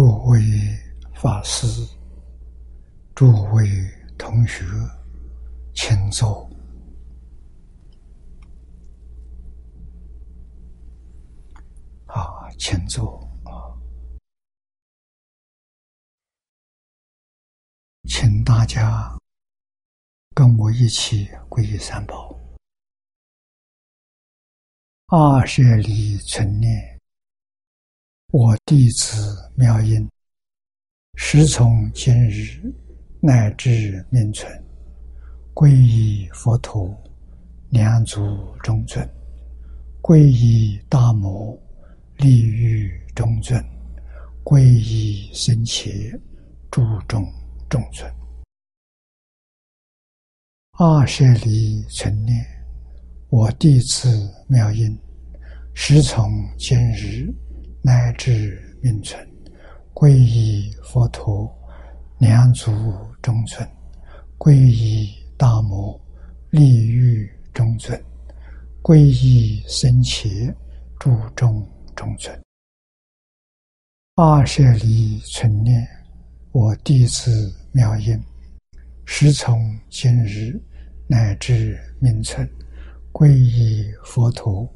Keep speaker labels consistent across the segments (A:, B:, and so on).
A: 诸位法师、诸位同学，请坐。啊，请坐啊！请大家跟我一起皈依三宝。二舍里存念。我弟子妙音，时从今日乃至命存，皈依佛陀，两足中尊；皈依大摩，利欲中尊；皈依僧伽，注重中尊。二舍离存念，我弟子妙音，时从今日。乃至命存，皈依佛陀，两足中尊；皈依大摩，利欲中尊；皈依僧伽，注中中尊。二舍离存念，我弟子妙音，时从今日乃至命存，皈依佛陀，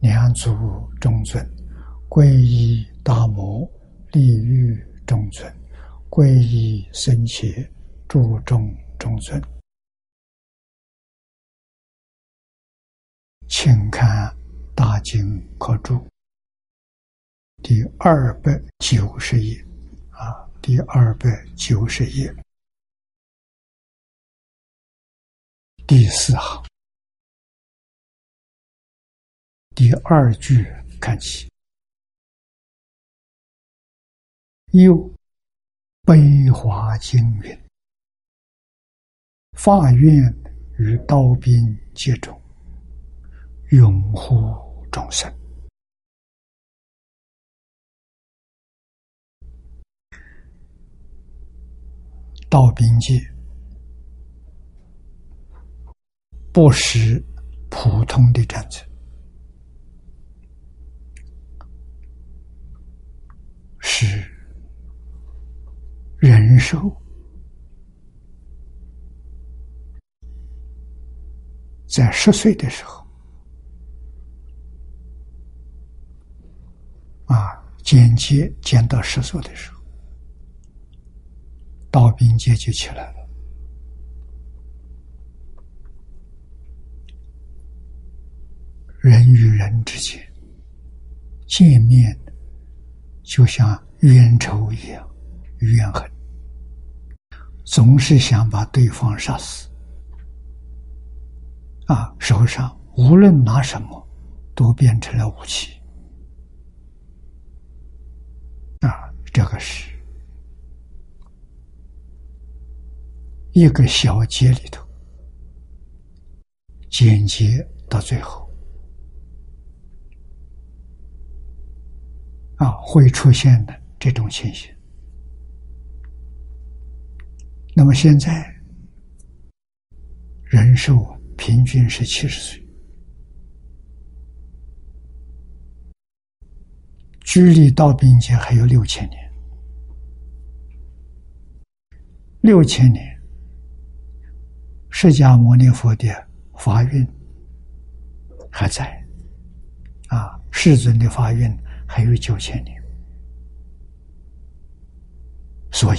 A: 两足中尊。皈依大摩，利欲中尊；皈依僧伽，注重中尊。请看《大经科注》第二百九十页，啊，第二百九十页第四行第二句看起。又悲华经云：“法院与刀兵皆中，拥护众生。刀兵界不是普通的战争，是。”人寿在十岁的时候啊，间接见到十岁的时候，道兵阶就起来了。人与人之间见面，就像冤仇一样，怨恨。总是想把对方杀死，啊，手上无论拿什么，都变成了武器，啊，这个是一个小节里头，简洁到最后，啊，会出现的这种情形。那么现在，人寿平均是七十岁，距离到边界还有六千年。六千年，释迦牟尼佛的法运还在，啊，世尊的法运还有九千年，所以。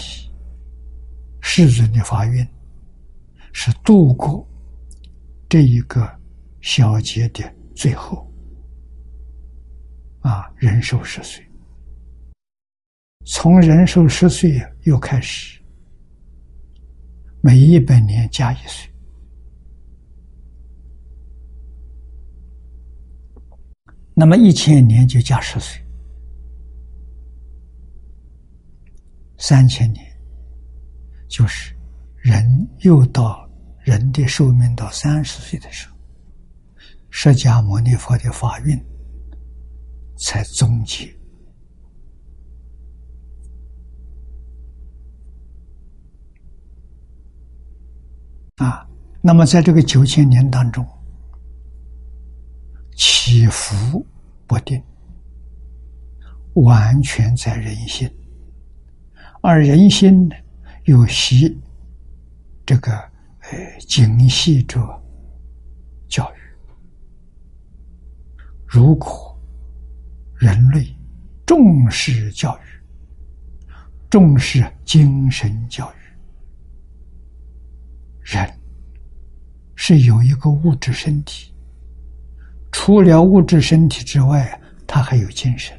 A: 世尊的法运是度过这一个小节的最后，啊，人寿十岁，从人寿十岁又开始，每一百年加一岁，那么一千年就加十岁，三千年。就是人又到人的寿命到三十岁的时候，释迦牟尼佛的法运才终结啊。那么在这个九千年当中，起伏不定，完全在人心而人心呢，又习这个呃精细者教育。如果人类重视教育，重视精神教育，人是有一个物质身体，除了物质身体之外，他还有精神。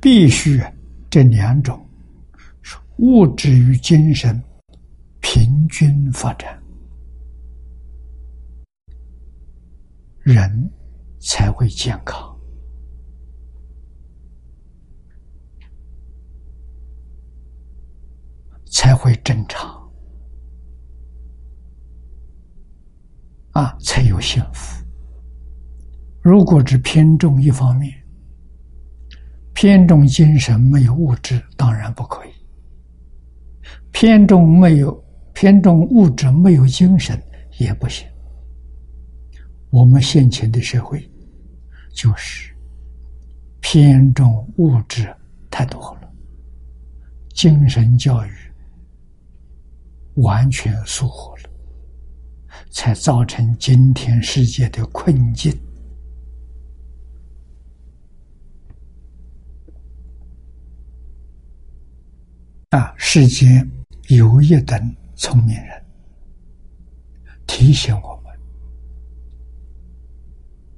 A: 必须这两种物质与精神平均发展，人才会健康，才会正常，啊，才有幸福。如果只偏重一方面，偏重精神没有物质，当然不可以；偏重没有偏重物质没有精神也不行。我们现前的社会就是偏重物质太多了，精神教育完全疏忽了，才造成今天世界的困境。啊！世间有一等聪明人，提醒我们，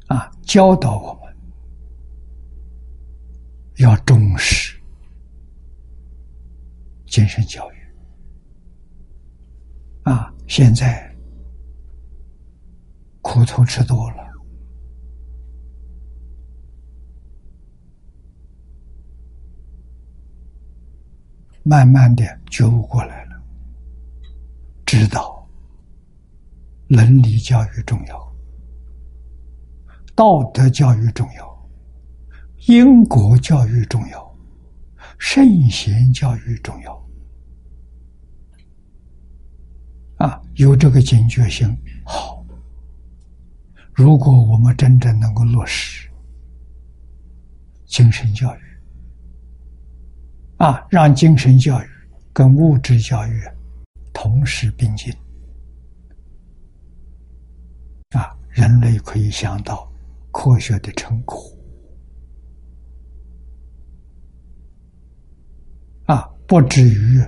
A: 啊，教导我们要重视精神教育。啊，现在苦头吃多了。慢慢的觉悟过来了，知道伦理教育重要，道德教育重要，因果教育重要，圣贤教育重要。啊，有这个警觉性好。如果我们真正能够落实精神教育。啊，让精神教育跟物质教育同时并进，啊，人类可以想到科学的成果，啊，不至于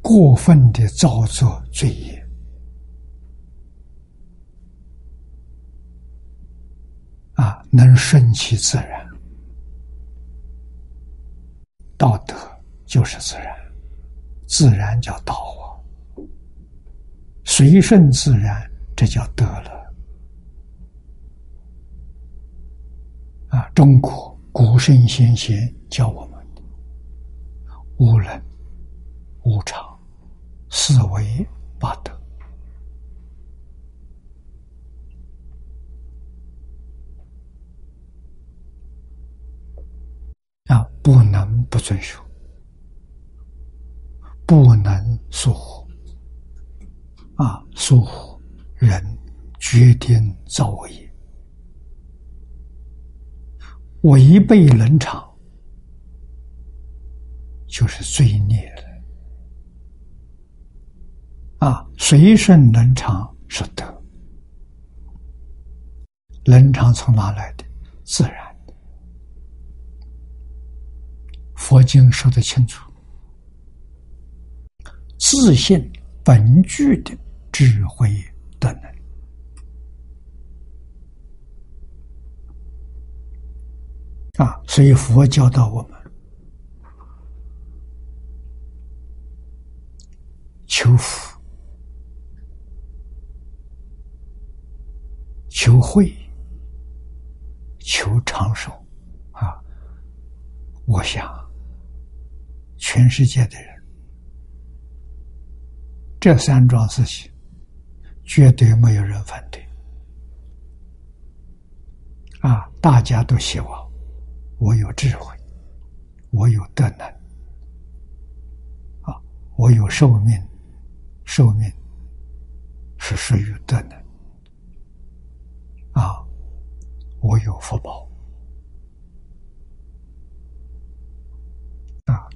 A: 过分的造作罪业，啊，能顺其自然。道德就是自然，自然叫道啊，随顺自然，这叫德了。啊，中国古圣先贤教我们的无能、无常、四维八德。啊，不能不遵守，不能疏忽。啊，疏忽人决定造业，违背伦常就是罪孽了。啊，随顺伦常是德，伦常从哪来的？自然。佛经说得清楚，自信本具的智慧的能啊，所以佛教导我们求福、求慧、求长寿啊，我想。全世界的人，这三桩事情绝对没有人反对。啊，大家都希望我有智慧，我有德能，啊，我有寿命，寿命是属于德能，啊，我有福报，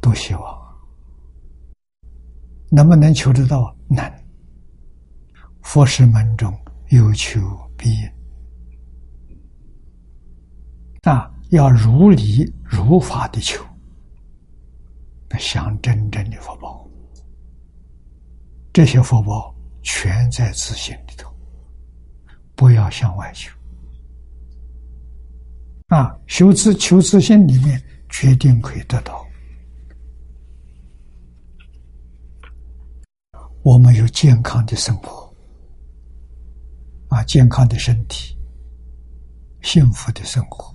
A: 都希望，能不能求得到？难。佛事门中有求必应，啊，要如理如法的求，想真正的福报，这些福报全在自心里头，不要向外求。啊，修自求自信里面，决定可以得到。我们有健康的生活，啊，健康的身体，幸福的生活。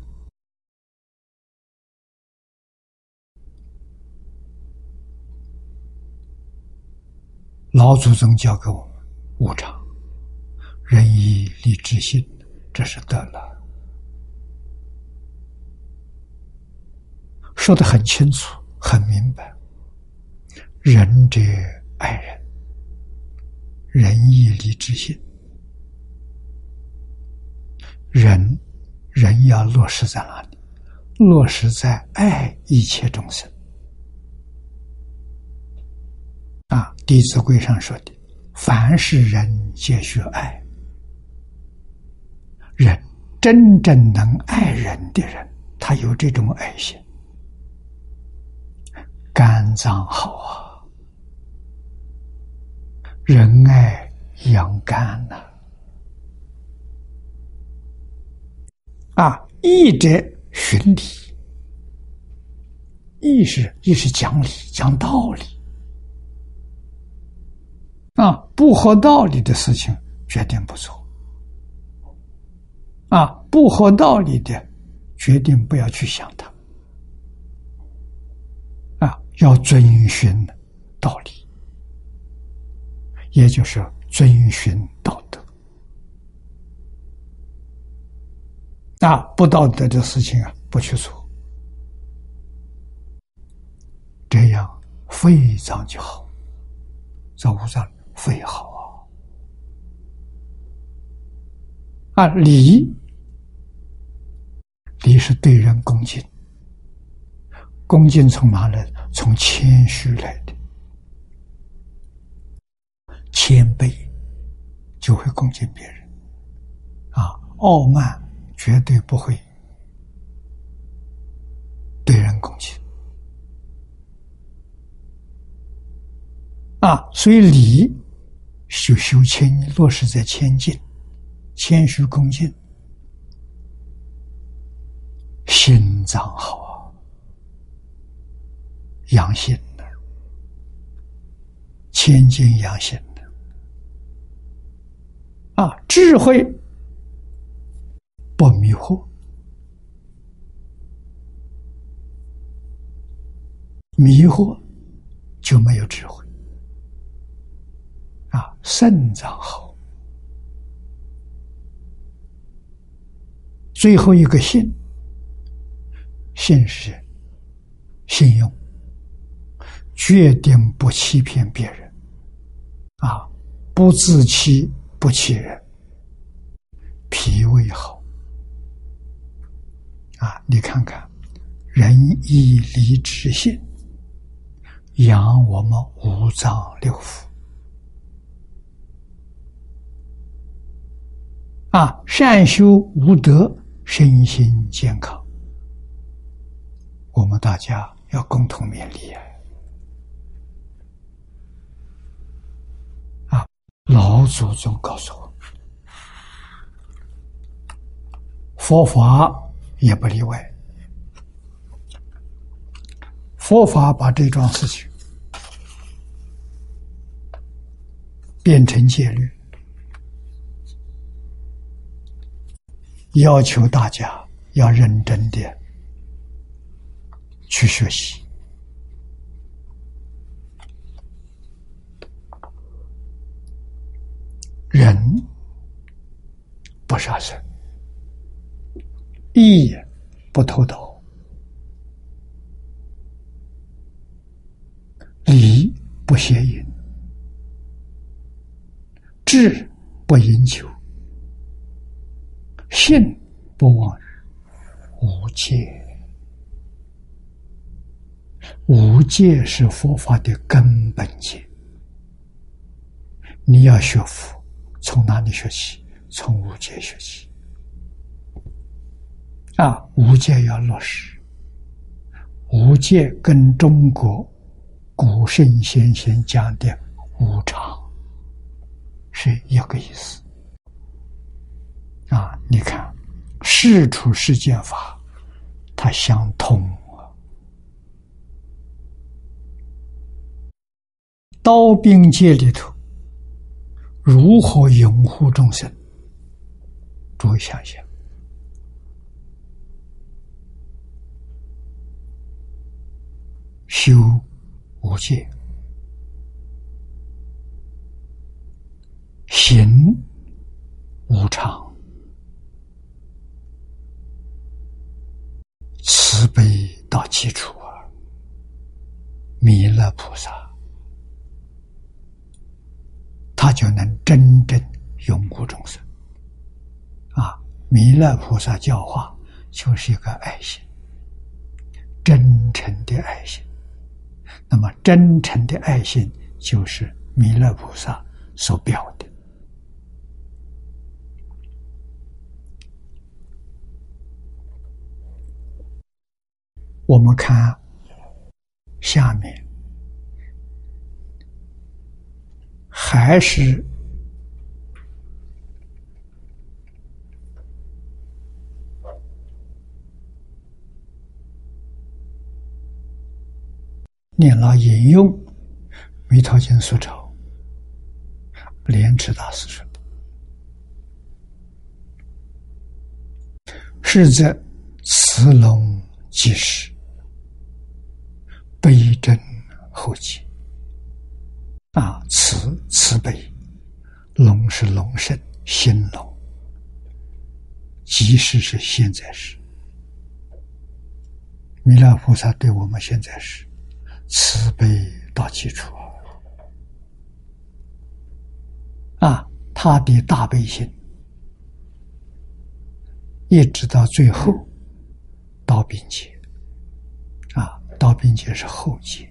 A: 老祖宗教给我们无常、仁义礼智信，这是得了，说的很清楚、很明白。仁者爱人。仁义礼智信，人人要落实在哪里？落实在爱一切众生。啊，《弟子规》上说的：“凡是人皆须爱。”人真正能爱人的人，他有这种爱心，肝脏好啊。仁爱养肝呐，啊，义者循礼，义是义是讲理讲道理，啊，不合道理的事情决定不做，啊，不合道理的决定不要去想它，啊，要遵循道理。也就是遵循道德，啊，不道德的事情啊，不去做，这样肺脏就好，在五脏肺好啊。啊，礼礼是对人恭敬，恭敬从哪来？从谦虚来的。谦卑就会恭敬别人，啊，傲慢绝对不会对人恭敬，啊，所以礼修修谦落实在谦敬、谦虚恭敬，心脏好啊，养心的，谦敬养心。啊，智慧不迷惑，迷惑就没有智慧。啊，肾脏好，最后一个信，信是信用，决定不欺骗别人，啊，不自欺。不欺人，脾胃好啊！你看看，仁义礼智信，养我们五脏六腑啊！善修无德，身心健康，我们大家要共同勉励啊！老祖宗告诉我，佛法也不例外。佛法把这桩事情变成戒律，要求大家要认真的去学习。人不杀生，义不偷盗，礼不邪淫，智不淫求，信不妄语，无戒无戒是佛法的根本戒。你要学佛，从哪里学起？从无戒学起。啊，无戒要落实。无戒跟中国古圣先贤讲的无常是一个意思。啊，你看，事出世间法，它相通啊。刀兵界里头，如何拥护众生？诸位想想。修无戒，行无常，慈悲到基础啊！弥勒菩萨，他就能真正拥护众生啊！弥勒菩萨教化就是一个爱心，真诚的爱心。那么，真诚的爱心就是弥勒菩萨所表的。我们看下面，还是念老引用《弥陀经》所抄，莲池大师说：“是则慈龙即时，悲真后起。啊，慈慈悲，龙是龙身，心龙，即使是现在时。弥勒菩萨对我们现在是。”慈悲到基础啊，他的大悲心一直到最后到并且啊，到并且是后劫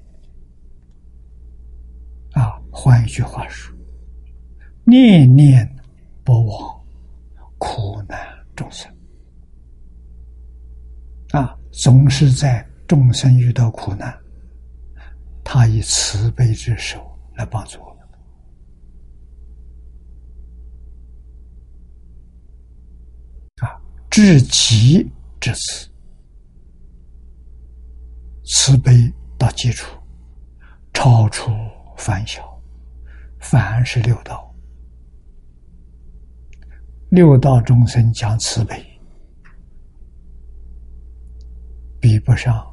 A: 啊。换一句话说，念念不忘苦难众生啊，总是在众生遇到苦难。他以慈悲之手来帮助我们，啊，至极至此，慈悲到基础，超出凡小，凡是六道，六道众生讲慈悲，比不上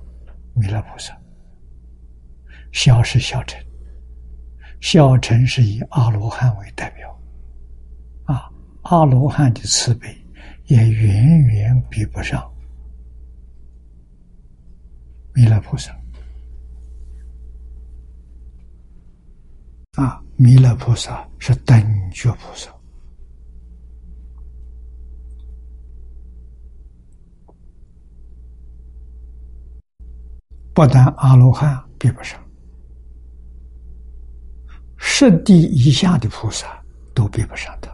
A: 弥勒菩萨。小是小乘，小乘是以阿罗汉为代表，啊，阿罗汉的慈悲也远远比不上弥勒菩萨，啊，弥勒菩萨是等觉菩萨，不但阿罗汉比不上。十地以下的菩萨都比不上他，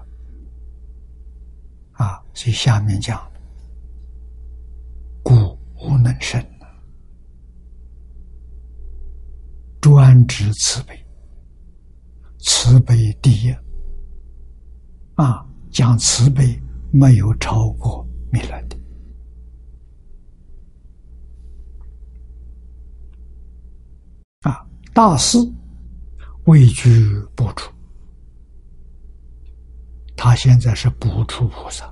A: 啊！所以下面讲，故无能生，专指慈悲，慈悲第一，啊！讲慈悲没有超过弥勒的，啊！大师。位居不出，他现在是不出菩萨。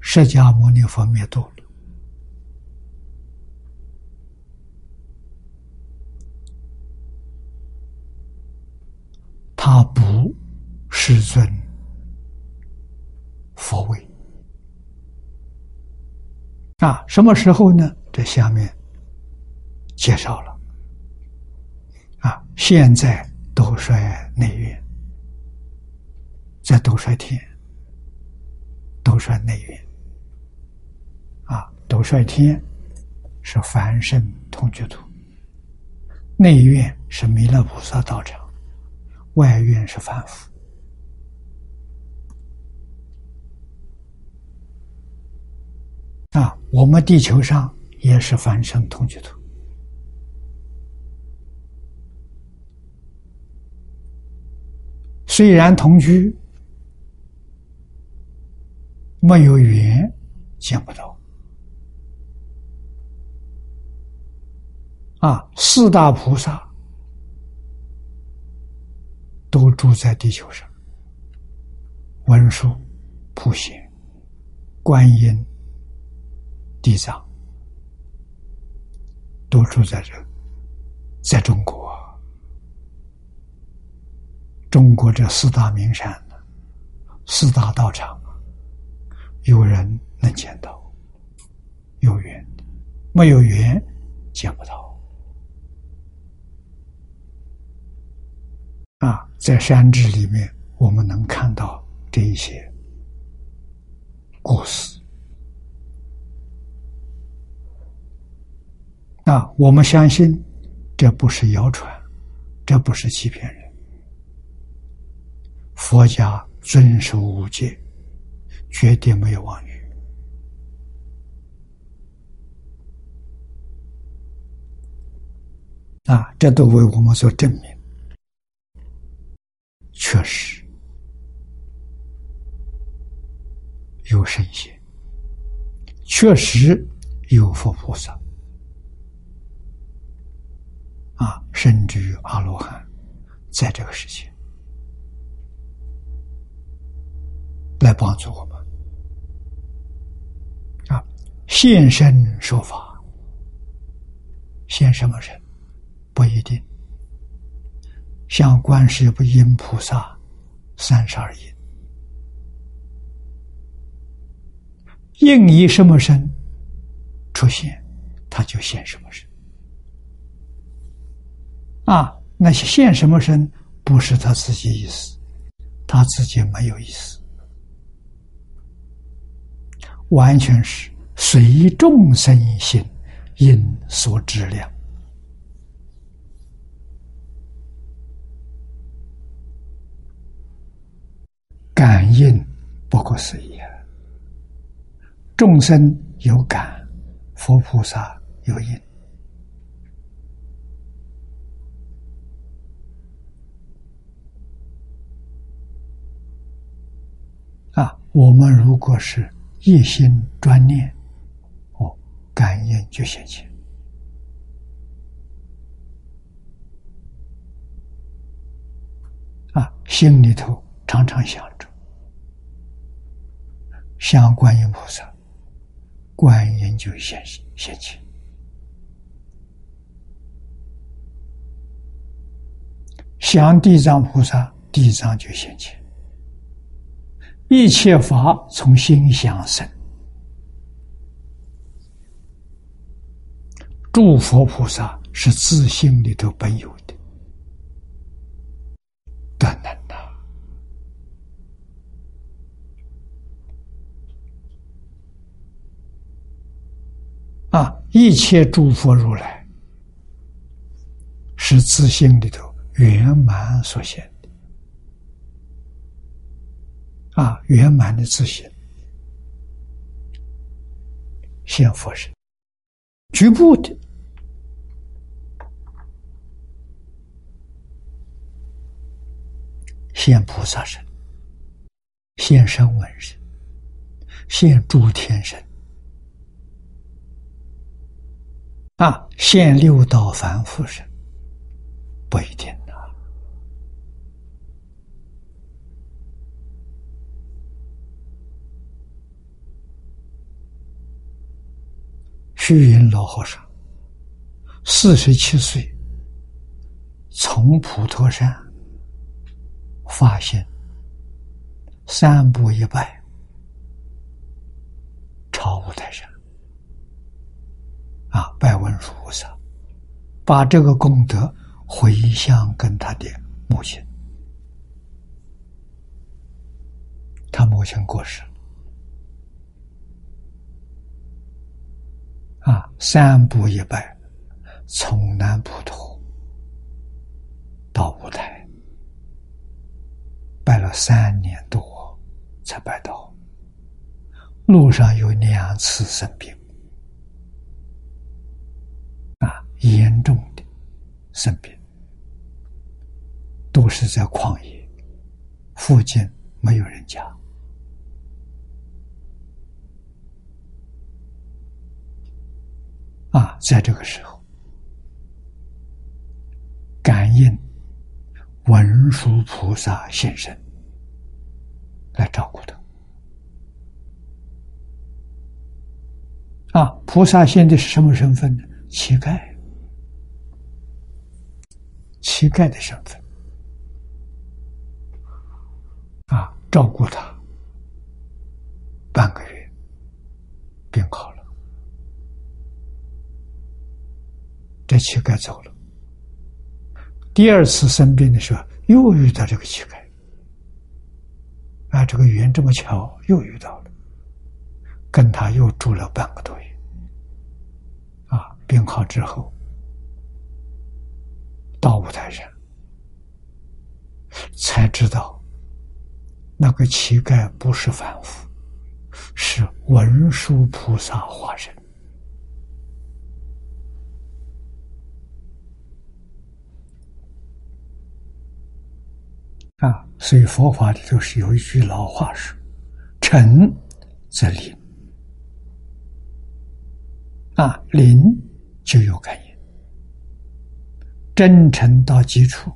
A: 释迦牟尼佛灭度了，他不世尊佛位啊？什么时候呢？这下面。介绍了，啊，现在斗率内院，在斗率天，斗率内院，啊，斗率天是凡圣同居土，内院是弥勒菩萨道场，外院是凡夫。啊，我们地球上也是凡圣同居土。虽然同居，没有缘，见不到。啊，四大菩萨都住在地球上，文殊、普贤、观音、地藏，都住在这，在中国。中国这四大名山、四大道场，有人能见到，有缘；没有缘，见不到。啊，在山志里面，我们能看到这一些故事。啊，我们相信，这不是谣传，这不是欺骗人。佛家遵守五戒，绝对没有妄语啊！这都为我们所证明，确实有神仙，确实有佛菩萨啊，甚至于阿罗汉，在这个世界。来帮助我们啊！现身说法，现什么身不一定。像观世音菩萨三十二应，应以什么身出现，他就现什么身啊！那些现什么身不是他自己意思，他自己没有意思。完全是随众生心因所质量，感应不可思议啊！众生有感，佛菩萨有应啊！我们如果是。一心专念，哦，感应就现前。啊，心里头常常想着，想观音菩萨，观音就现现前；想地藏菩萨，地藏就现前。一切法从心想生，诸佛菩萨是自心里头本有的，不能呐！啊，一切诸佛如来是自性里头圆满所现的。啊，圆满的自信，现佛身，局部的。现菩萨身，现声闻身，现诸天身，啊，现六道凡夫身，不一定。虚云老和尚四十七岁，从普陀山发现三步一拜，朝五台山啊，拜文殊菩萨，把这个功德回向跟他的母亲，他母亲过世了，啊。三步一拜，从南普陀到五台，拜了三年多才拜到。路上有两次生病，啊，严重的生病，都是在旷野，附近没有人家。啊，在这个时候，感应文殊菩萨现身来照顾他。啊，菩萨现在是什么身份呢？乞丐，乞丐的身份。啊，照顾他半个月，病好了。这乞丐走了，第二次生病的时候又遇到这个乞丐，啊，这个缘这么巧，又遇到了，跟他又住了半个多月，啊，病好之后到五台山，才知道那个乞丐不是凡夫，是文殊菩萨化身。啊，所以佛法里头是有一句老话说：“诚则灵。”啊，灵就有感应，真诚到极处，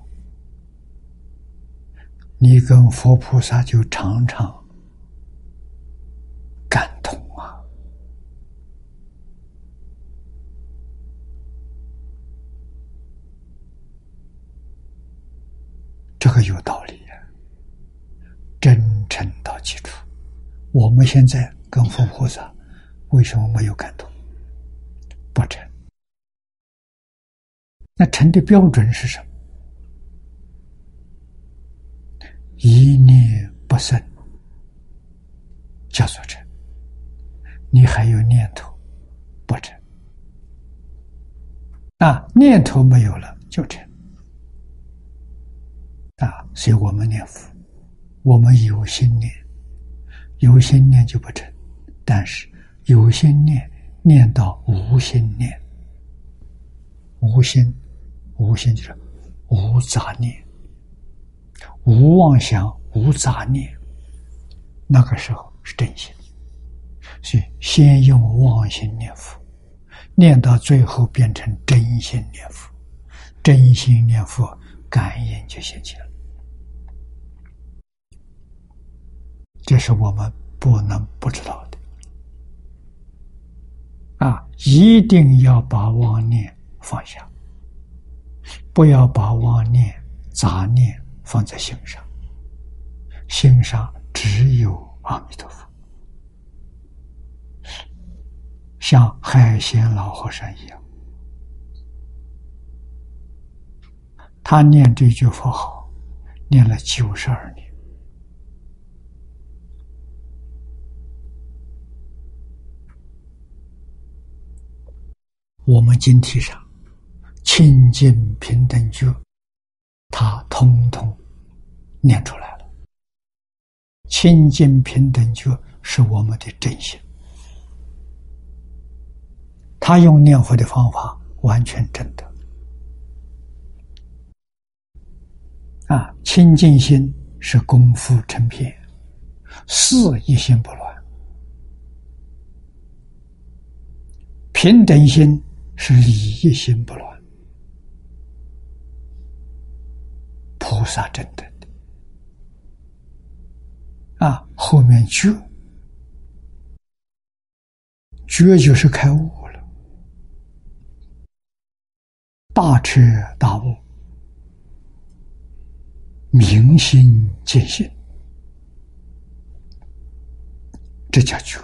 A: 你跟佛菩萨就常常感同啊，这个有道理呀。真诚到基础。我们现在跟佛菩萨为什么没有感动？不成。那成的标准是什么？一念不生，叫做成。你还有念头，不成。啊，念头没有了就成。啊，所以我们念佛。我们有心念，有心念就不成；但是有心念念到无心念，无心无心就是无杂念、无妄想、无杂念，那个时候是真心。所以先用妄心念佛，念到最后变成真心念佛，真心念佛感应就现起了。这是我们不能不知道的啊！一定要把妄念放下，不要把妄念、杂念放在心上。心上只有阿弥陀佛，像海贤老和尚一样，他念这句佛号，念了九十二年。我们经题上清净平等觉，他通通念出来了。清净平等觉是我们的真心，他用念佛的方法完全真的。啊，清净心是功夫成片，事一心不乱，平等心。是理一心不乱，菩萨真的的啊！后面觉，觉就是开悟了，大彻大悟，明心见性，这叫觉。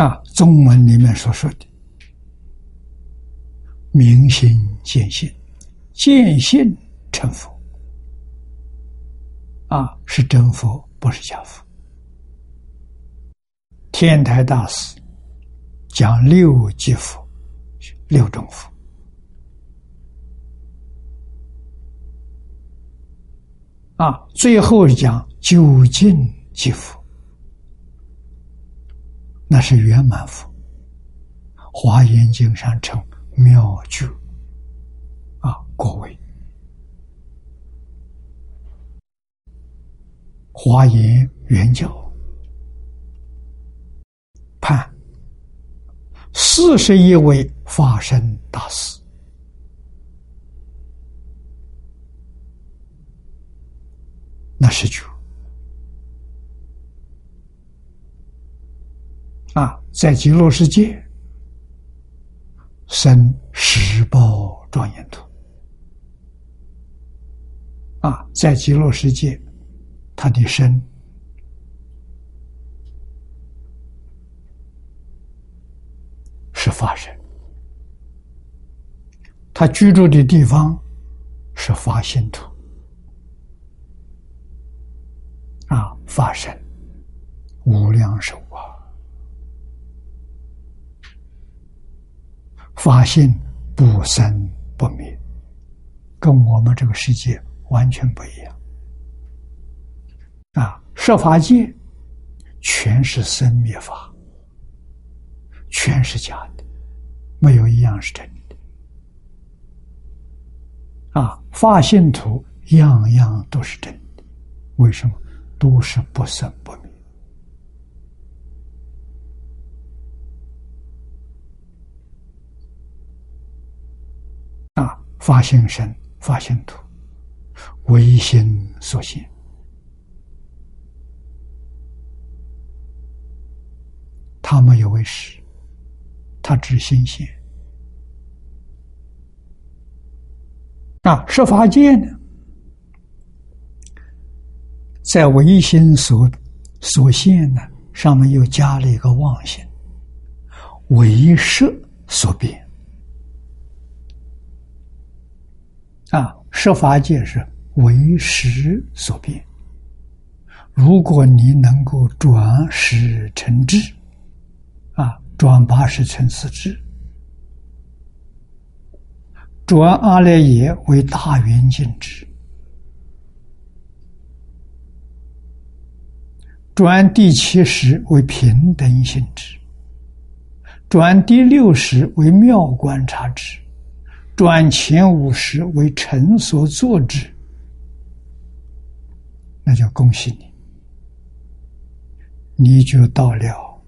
A: 啊，中文里面所说的“明心见性，见性成佛”，啊，是真佛，不是假佛。天台大师讲六级佛，六种佛。啊，最后讲究竟即佛，那是圆满佛。华严经上称妙觉，啊，果位。华严圆教判四十一位法身大师。那是就啊，在极乐世界生十报庄严土啊，在极乐世界，他的身是法身，他居住的地方是法心土。啊，法身无量寿啊，法性不生不灭，跟我们这个世界完全不一样。啊，设法界全是生灭法，全是假的，没有一样是真的。啊，法性土样样都是真的，为什么？都是不生不灭啊！发现身，发现土，唯心所现。他没有为实，他只心现。那，设法界呢？在唯心所所现呢，上面又加了一个妄心，唯识所变啊，设法界是唯识所变。如果你能够转识成智，啊，转八十成四智，转阿赖耶为大圆镜智。转第七识为平等性质，转第六识为妙观察智，转前五十为臣所作之，那就恭喜你，你就到了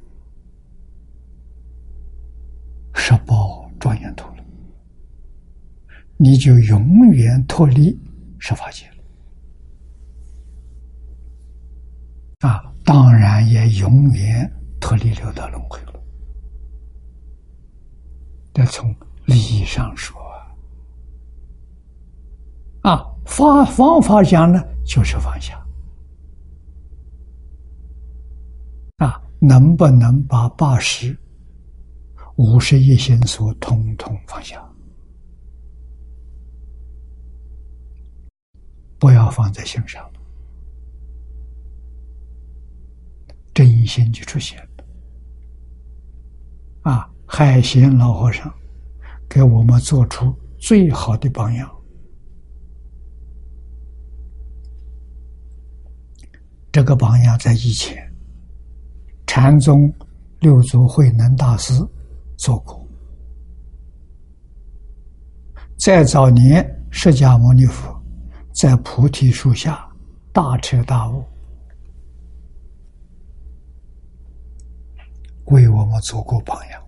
A: 十宝庄严土了，你就永远脱离十法界了啊！当然也永远脱离六道轮回了。这从理义上说啊，方方法讲呢，就是放下啊，能不能把八十、五十一心所统统放下？不要放在心上。真心就出现了啊！海贤老和尚给我们做出最好的榜样。这个榜样在以前，禅宗六祖慧能大师做过，在早年释迦牟尼佛在菩提树下大彻大悟。为我们做过榜样，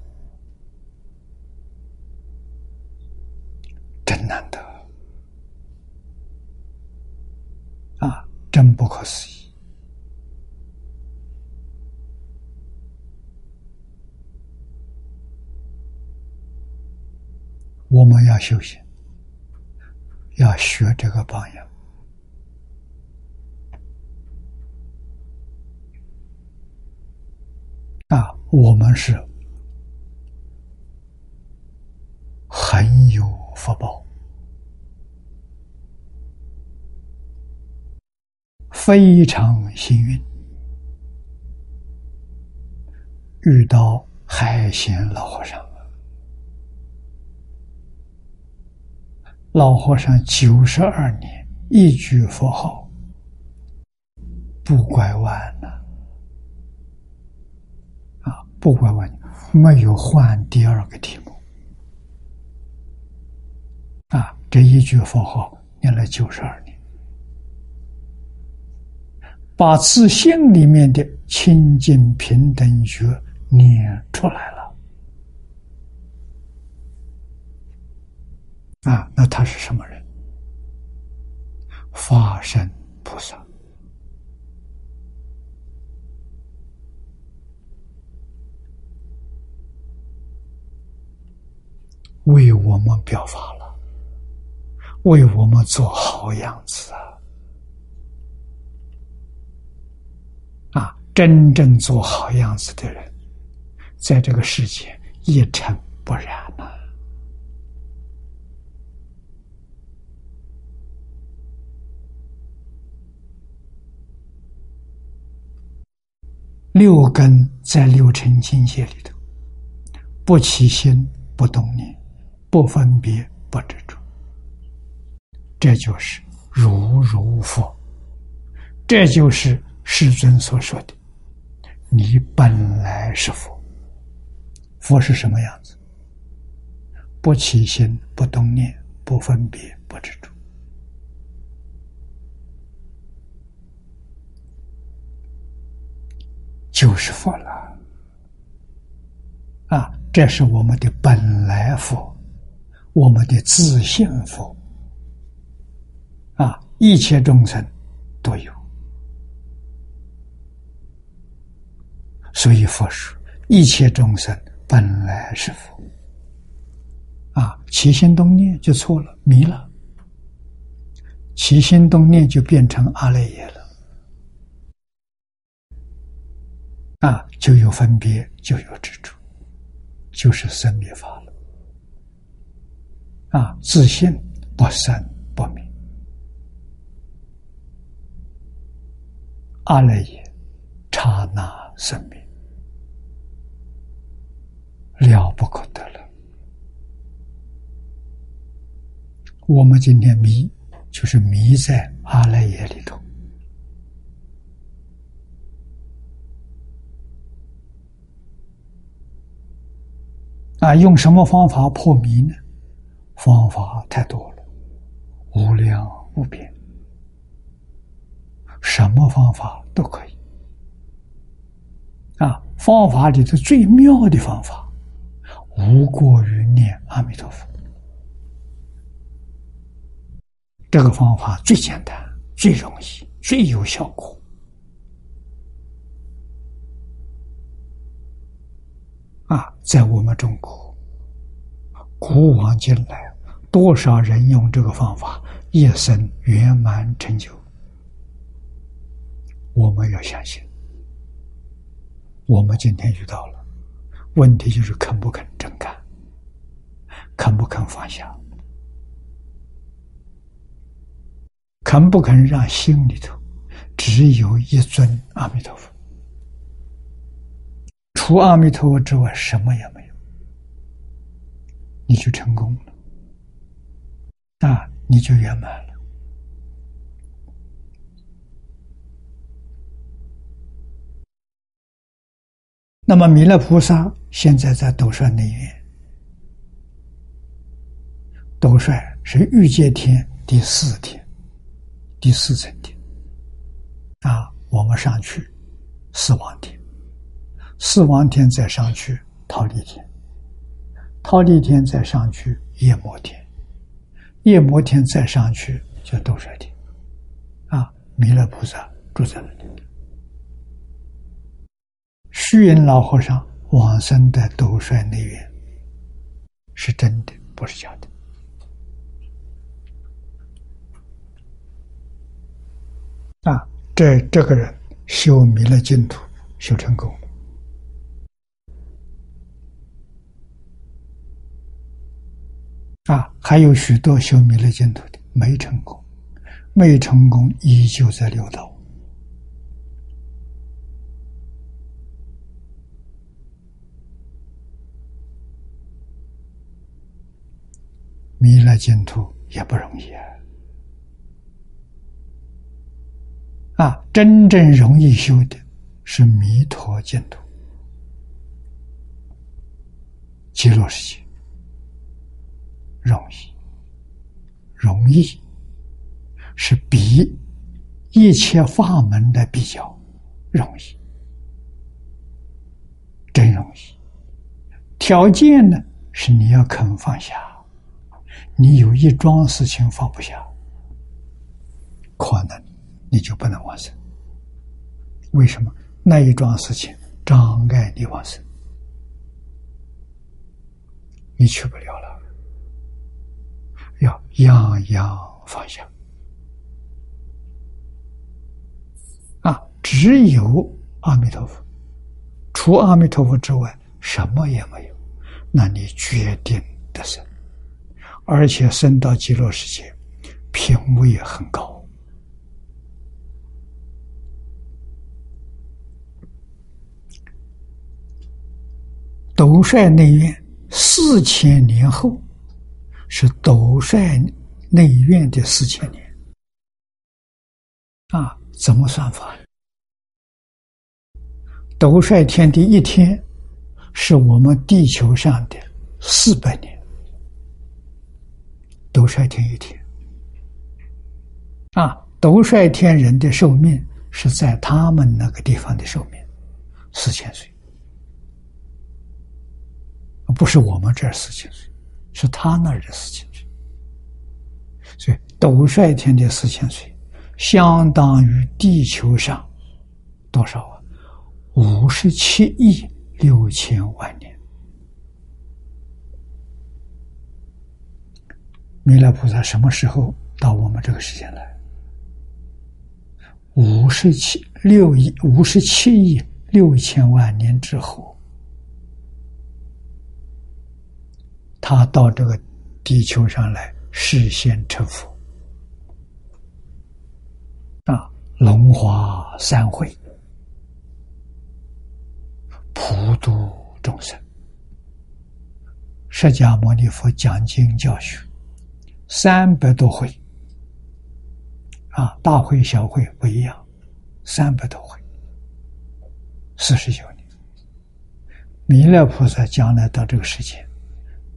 A: 真难得啊！真不可思议。我们要修行，要学这个榜样。啊，我们是很有福报，非常幸运，遇到海贤老和尚。老和尚九十二年，一句佛号不拐弯了，啊，不拐弯，没有换第二个题目，啊，这一句佛号念了九十二年，把自信里面的清净平等觉念出来了。啊，那他是什么人？法身菩萨，为我们表法了，为我们做好样子啊！啊，真正做好样子的人，在这个世界一尘不染呐。六根在六尘境界里头，不起心，不动念，不分别，不执着，这就是如如佛，这就是世尊所说的“你本来是佛”。佛是什么样子？不起心，不动念，不分别，不执着。就是佛了，啊，这是我们的本来佛，我们的自性佛，啊，一切众生都有，所以佛说一切众生本来是佛，啊，起心动念就错了，迷了，起心动念就变成阿赖耶了。啊，就有分别，就有执着，就是生灭法了。啊，自信不生不灭，阿赖耶刹那生灭，了不可得了。我们今天迷，就是迷在阿赖耶里头。啊，用什么方法破迷呢？方法太多了，无量无边，什么方法都可以。啊，方法里头最妙的方法，无过于念阿弥陀佛。这个方法最简单、最容易、最有效果。啊，在我们中国，古往今来，多少人用这个方法一生圆满成就？我们要相信。我们今天遇到了问题，就是肯不肯真干，肯不肯放下，肯不肯让心里头只有一尊阿弥陀佛。除阿弥陀佛之外，什么也没有，你就成功了，啊，你就圆满了。那么弥勒菩萨现在在斗率内院，斗率是欲界天第四天，第四层天，啊，我们上去四王天。四王天再上去，桃李天；桃李天再上去，夜摩天；夜摩天再上去，就斗率天。啊，弥勒菩萨住在那里。虚云老和尚往生的斗率内院，是真的，不是假的。啊，这这个人修弥勒净土，修成功。啊，还有许多修弥勒净土的没成功，没成功依旧在六道。弥勒净土也不容易啊！啊，真正容易修的是弥陀净土，极乐世界。容易，容易是比一切法门的比较容易，真容易。条件呢，是你要肯放下。你有一桩事情放不下，可能你就不能往生。为什么？那一桩事情障碍你往生，你去不了了。要样样放下啊！只有阿弥陀佛，除阿弥陀佛之外，什么也没有。那你决定得生。而且升到极乐世界，品位很高。斗率内院四千年后，是斗率内院的四千年。啊，怎么算法？斗率天的一天，是我们地球上的四百年。斗率天一天，啊，斗率天人的寿命是在他们那个地方的寿命四千岁，不是我们这儿四千岁，是他那儿的四千岁。所以斗率天的四千岁，相当于地球上多少啊？五十七亿六千万年。弥勒菩萨什么时候到我们这个世间来？五十七六亿五十七亿六千万年之后，他到这个地球上来实现成佛啊！龙华三会，普度众生，释迦牟尼佛讲经教学。三百多回，啊，大会小会不一样，三百多回，四十九年。弥勒菩萨将来到这个世界，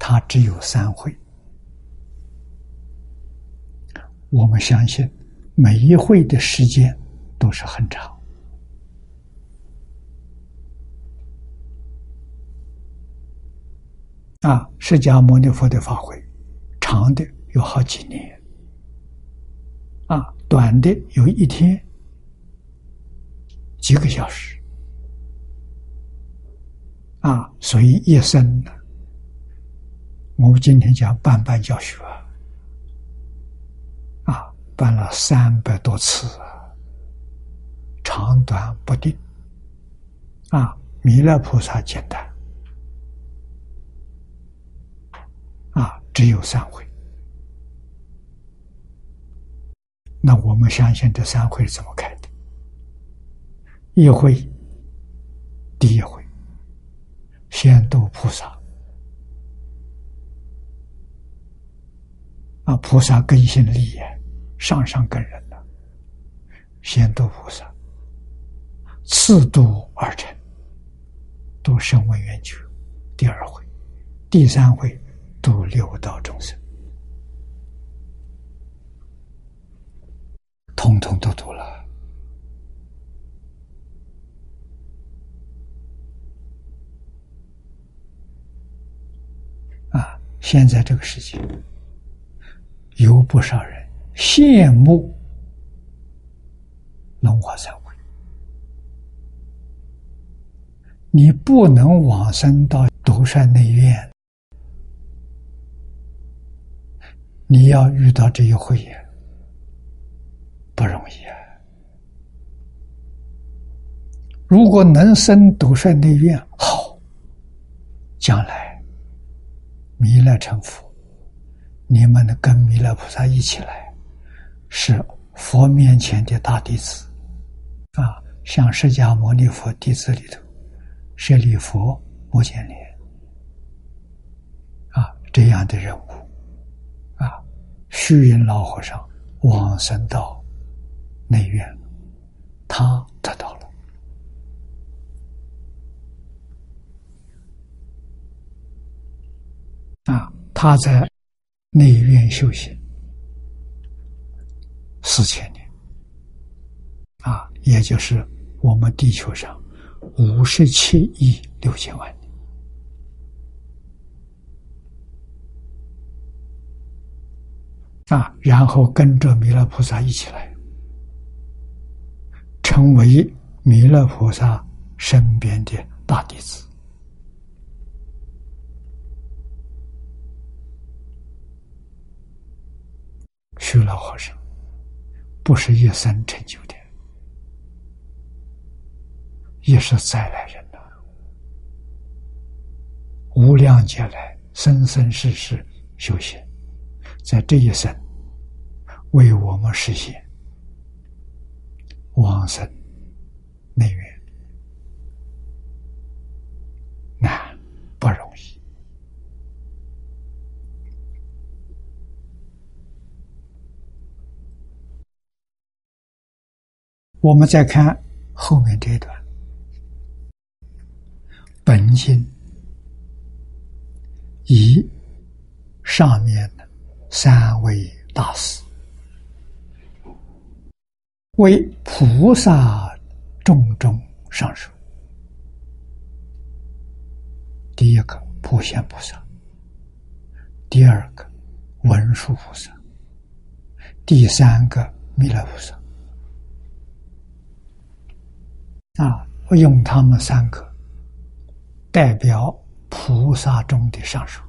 A: 他只有三会。我们相信，每一会的时间都是很长。啊，释迦牟尼佛的法会，长的。有好几年，啊，短的有一天，几个小时，啊，所以一生呢，我们今天讲办办教学，啊，办了三百多次，长短不定，啊，弥勒菩萨简单，啊，只有三回。那我们相信这三会是怎么开的？一会，第一会，先度菩萨，啊，菩萨根性利也，上上根人了，先度菩萨，次度二乘，度声闻缘觉，第二回，第三回，度六道众生。通通都读了啊！现在这个世界有不少人羡慕龙华三会，你不能往生到独山内院，你要遇到这一会呀。不容易啊！如果能生独率内院，好，将来弥勒成佛，你们能跟弥勒菩萨一起来，是佛面前的大弟子啊！像释迦牟尼佛弟子里头，舍利佛、摩犍连啊这样的人物，啊虚云老和尚往生到内院，他得到了啊！他在内院修行四千年啊，也就是我们地球上五十七亿六千万年。啊，然后跟着弥勒菩萨一起来，成为弥勒菩萨身边的大弟子。虚老和尚不是一生成就的，也是再来人呐，无量劫来生生世世修行。在这一生，为我们实现往生内缘，难不容易。我们再看后面这一段，本心以上面的。三位大师为菩萨重中上首。第一个普贤菩萨，第二个文殊菩萨，第三个弥勒菩萨。啊，我用他们三个代表菩萨中的上首。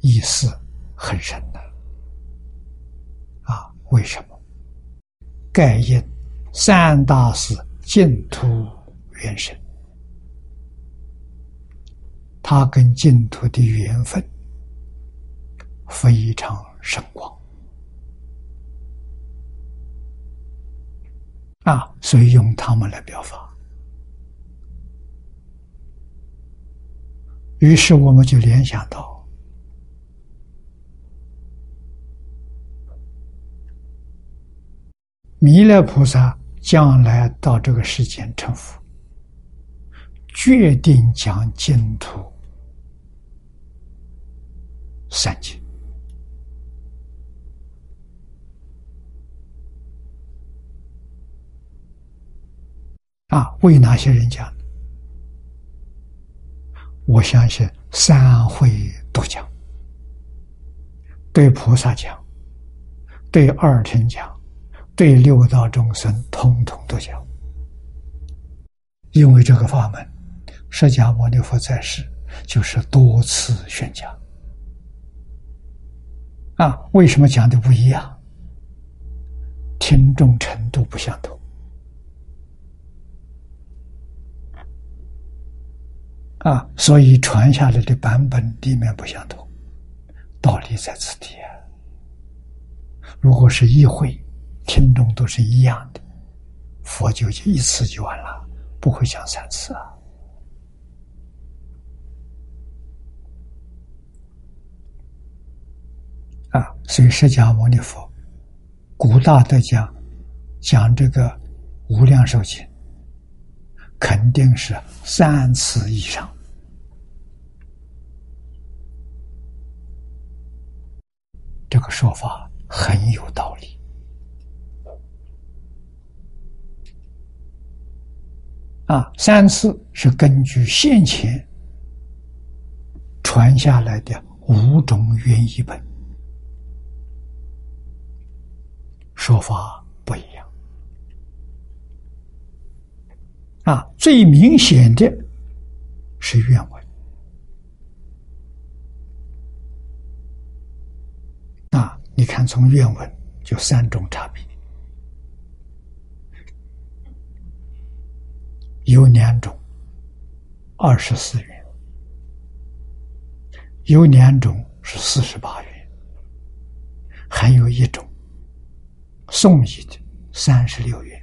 A: 意思很深的啊！为什么？盖因三大师净土缘深，他跟净土的缘分非常深广啊，所以用他们来表法。于是我们就联想到。弥勒菩萨将来到这个世间成佛，决定讲净土三经啊，为哪些人讲？我相信三会都讲，对菩萨讲，对二乘讲。对六道众生，通通都讲，因为这个法门，释迦牟尼佛在世就是多次宣讲。啊，为什么讲的不一样？听众程度不相同。啊，所以传下来的版本里面不相同，道理在此地啊。如果是一会。听众都是一样的，佛就就一次就完了，不会讲三次啊！啊，所以释迦牟尼佛古大德讲讲这个无量寿经，肯定是三次以上，这个说法很有道理。啊，三次是根据先前传下来的五种原译本说法不一样。啊，最明显的是愿望。啊，你看从原文就三种差别。有两种，二十四元；有两种是四十八元；还有一种送一的三十六元。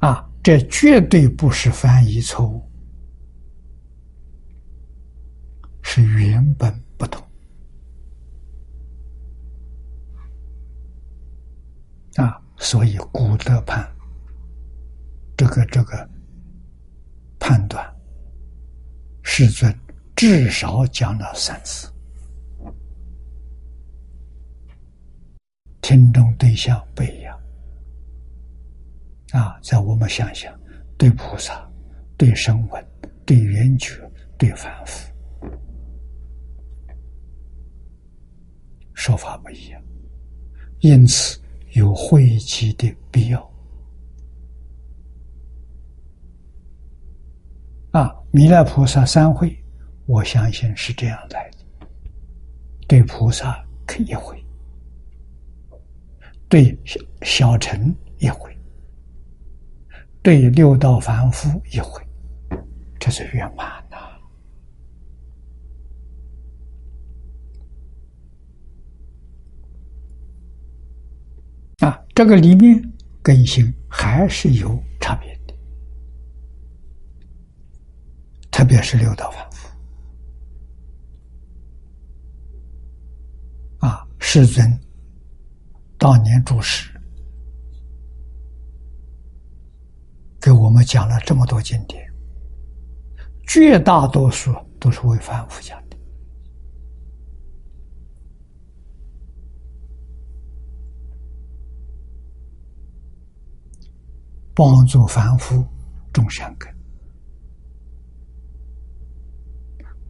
A: 啊，这绝对不是翻译错误，是原本啊所以古德判这个这个判断，世尊至少讲了三次。听众对象不一样啊！在我们想想，对菩萨、对声闻、对圆觉、对凡夫，说法不一样，因此有汇集的必要。啊，弥勒菩萨三会，我相信是这样来的：对菩萨可以会。对小小乘一回，对六道凡夫一回，这是圆满的呐！啊，这个里面根性还是有差别的，特别是六道凡夫啊，世尊。当年注释给我们讲了这么多经典，绝大多数都是为凡夫讲的，帮助凡夫种善根，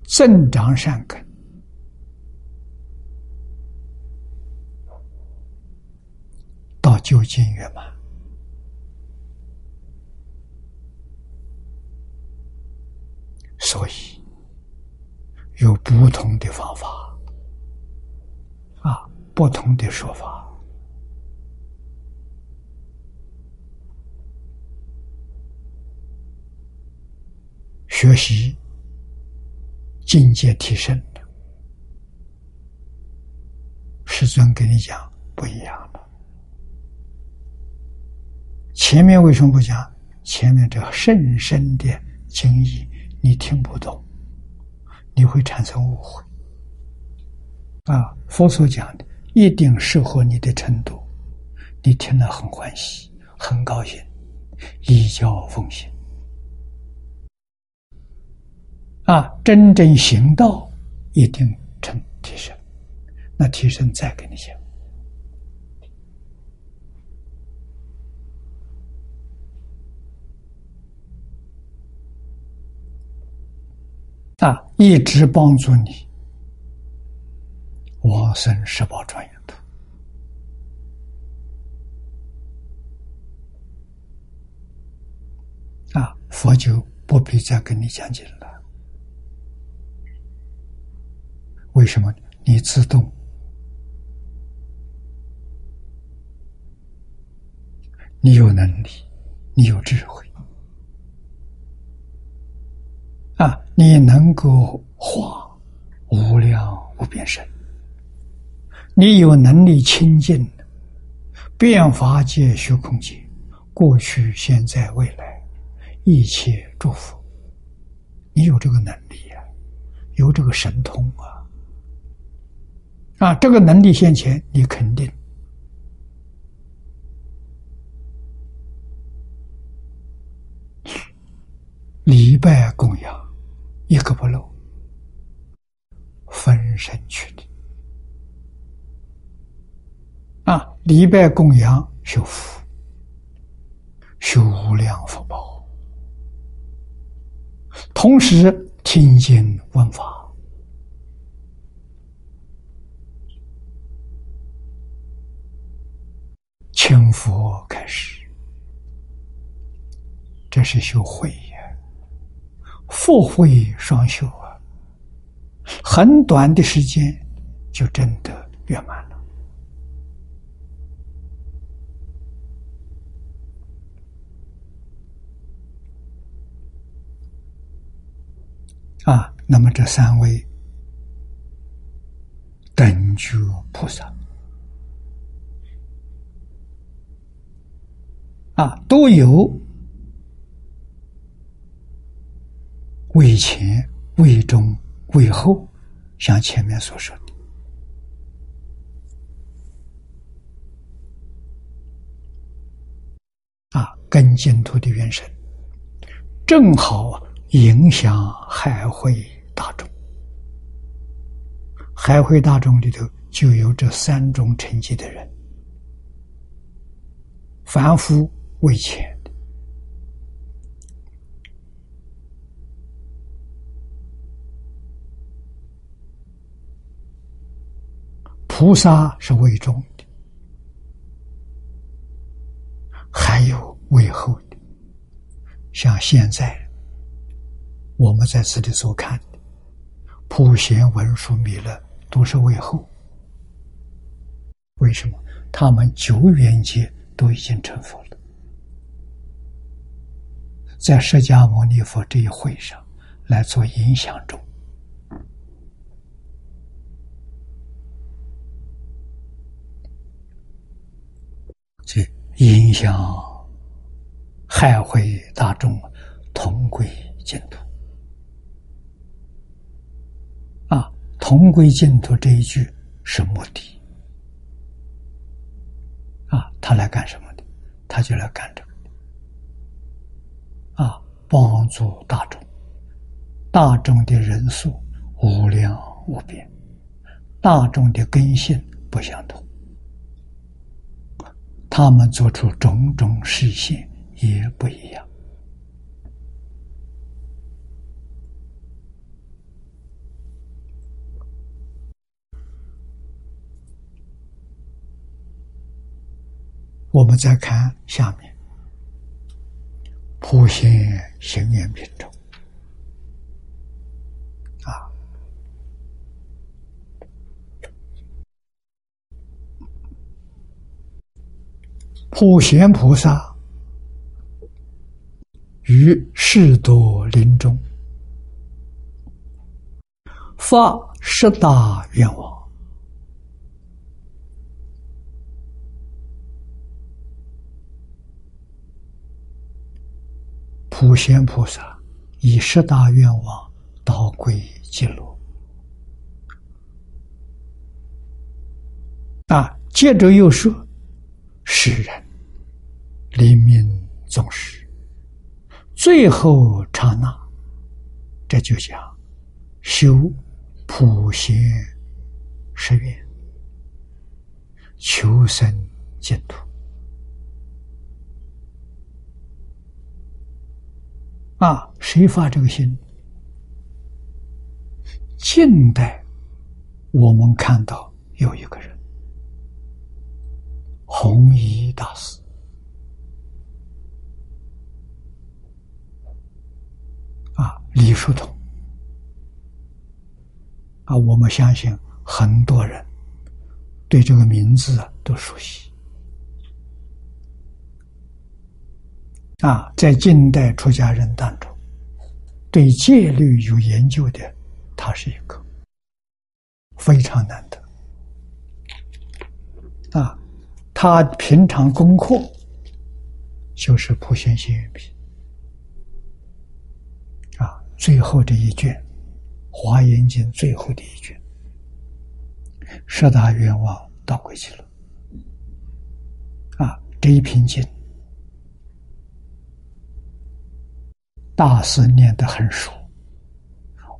A: 增长善根。到究竟圆满，所以有不同的方法。啊，不同的说法，学习境界提升的，师尊跟你讲不一样了。前面为什么不讲？前面这甚深的经义你听不懂，你会产生误会。啊，佛所讲的一定适合你的程度，你听了很欢喜，很高兴，依教奉行。啊，真正行道一定成提升，那提升再给你讲。啊，一直帮助你往生十宝庄严土。啊，佛就不必再跟你讲经了。为什么？你自动，你有能力，你有智慧。啊，你能够化无量无边身，你有能力清净变法界虚空界，过去、现在、未来一切祝福，你有这个能力啊，有这个神通啊，啊，这个能力现前，你肯定礼拜供养。一个不漏，分身去的啊！礼拜供养修福，修无量福报，同时听经闻法，请佛开始，这是修慧呀。佛慧双修啊，很短的时间就真的圆满了啊！那么这三位等觉菩萨啊，都有。为前、为中、为后，像前面所说的，啊，根净土的元神，正好影响海会大众。海会大众里头就有这三种成绩的人：凡夫为浅的，菩萨是未中。还有为后的，像现在我们在这里所看的普贤文殊弥勒，都是为后。为什么？他们九缘界都已经成佛了，在释迦牟尼佛这一会上来做影响中，这。影响害会大众同归净土啊！同归净土这一句是目的啊！他来干什么的？他就来干这个！帮助大众，大众的人数无量无边，大众的根性不相同。他们做出种种事情也不一样，我们再看下面，普贤行愿品中。啊普贤菩萨于世多林中发十大愿望，普贤菩萨以十大愿望导归极乐啊！接着又说世人。黎明总是最后刹那，这就叫修普贤十愿，求生净土啊！谁发这个心？近代我们看到有一个人，弘一大师。啊李叔同啊，我们相信很多人对这个名字都熟悉啊。在近代出家人当中，对戒律有研究的，他是一个非常难得啊。他平常功课就是普贤行愿品。最后这一卷《华严经》最后的一卷，十大愿望到归去了。啊，这一篇经，大师念得很熟，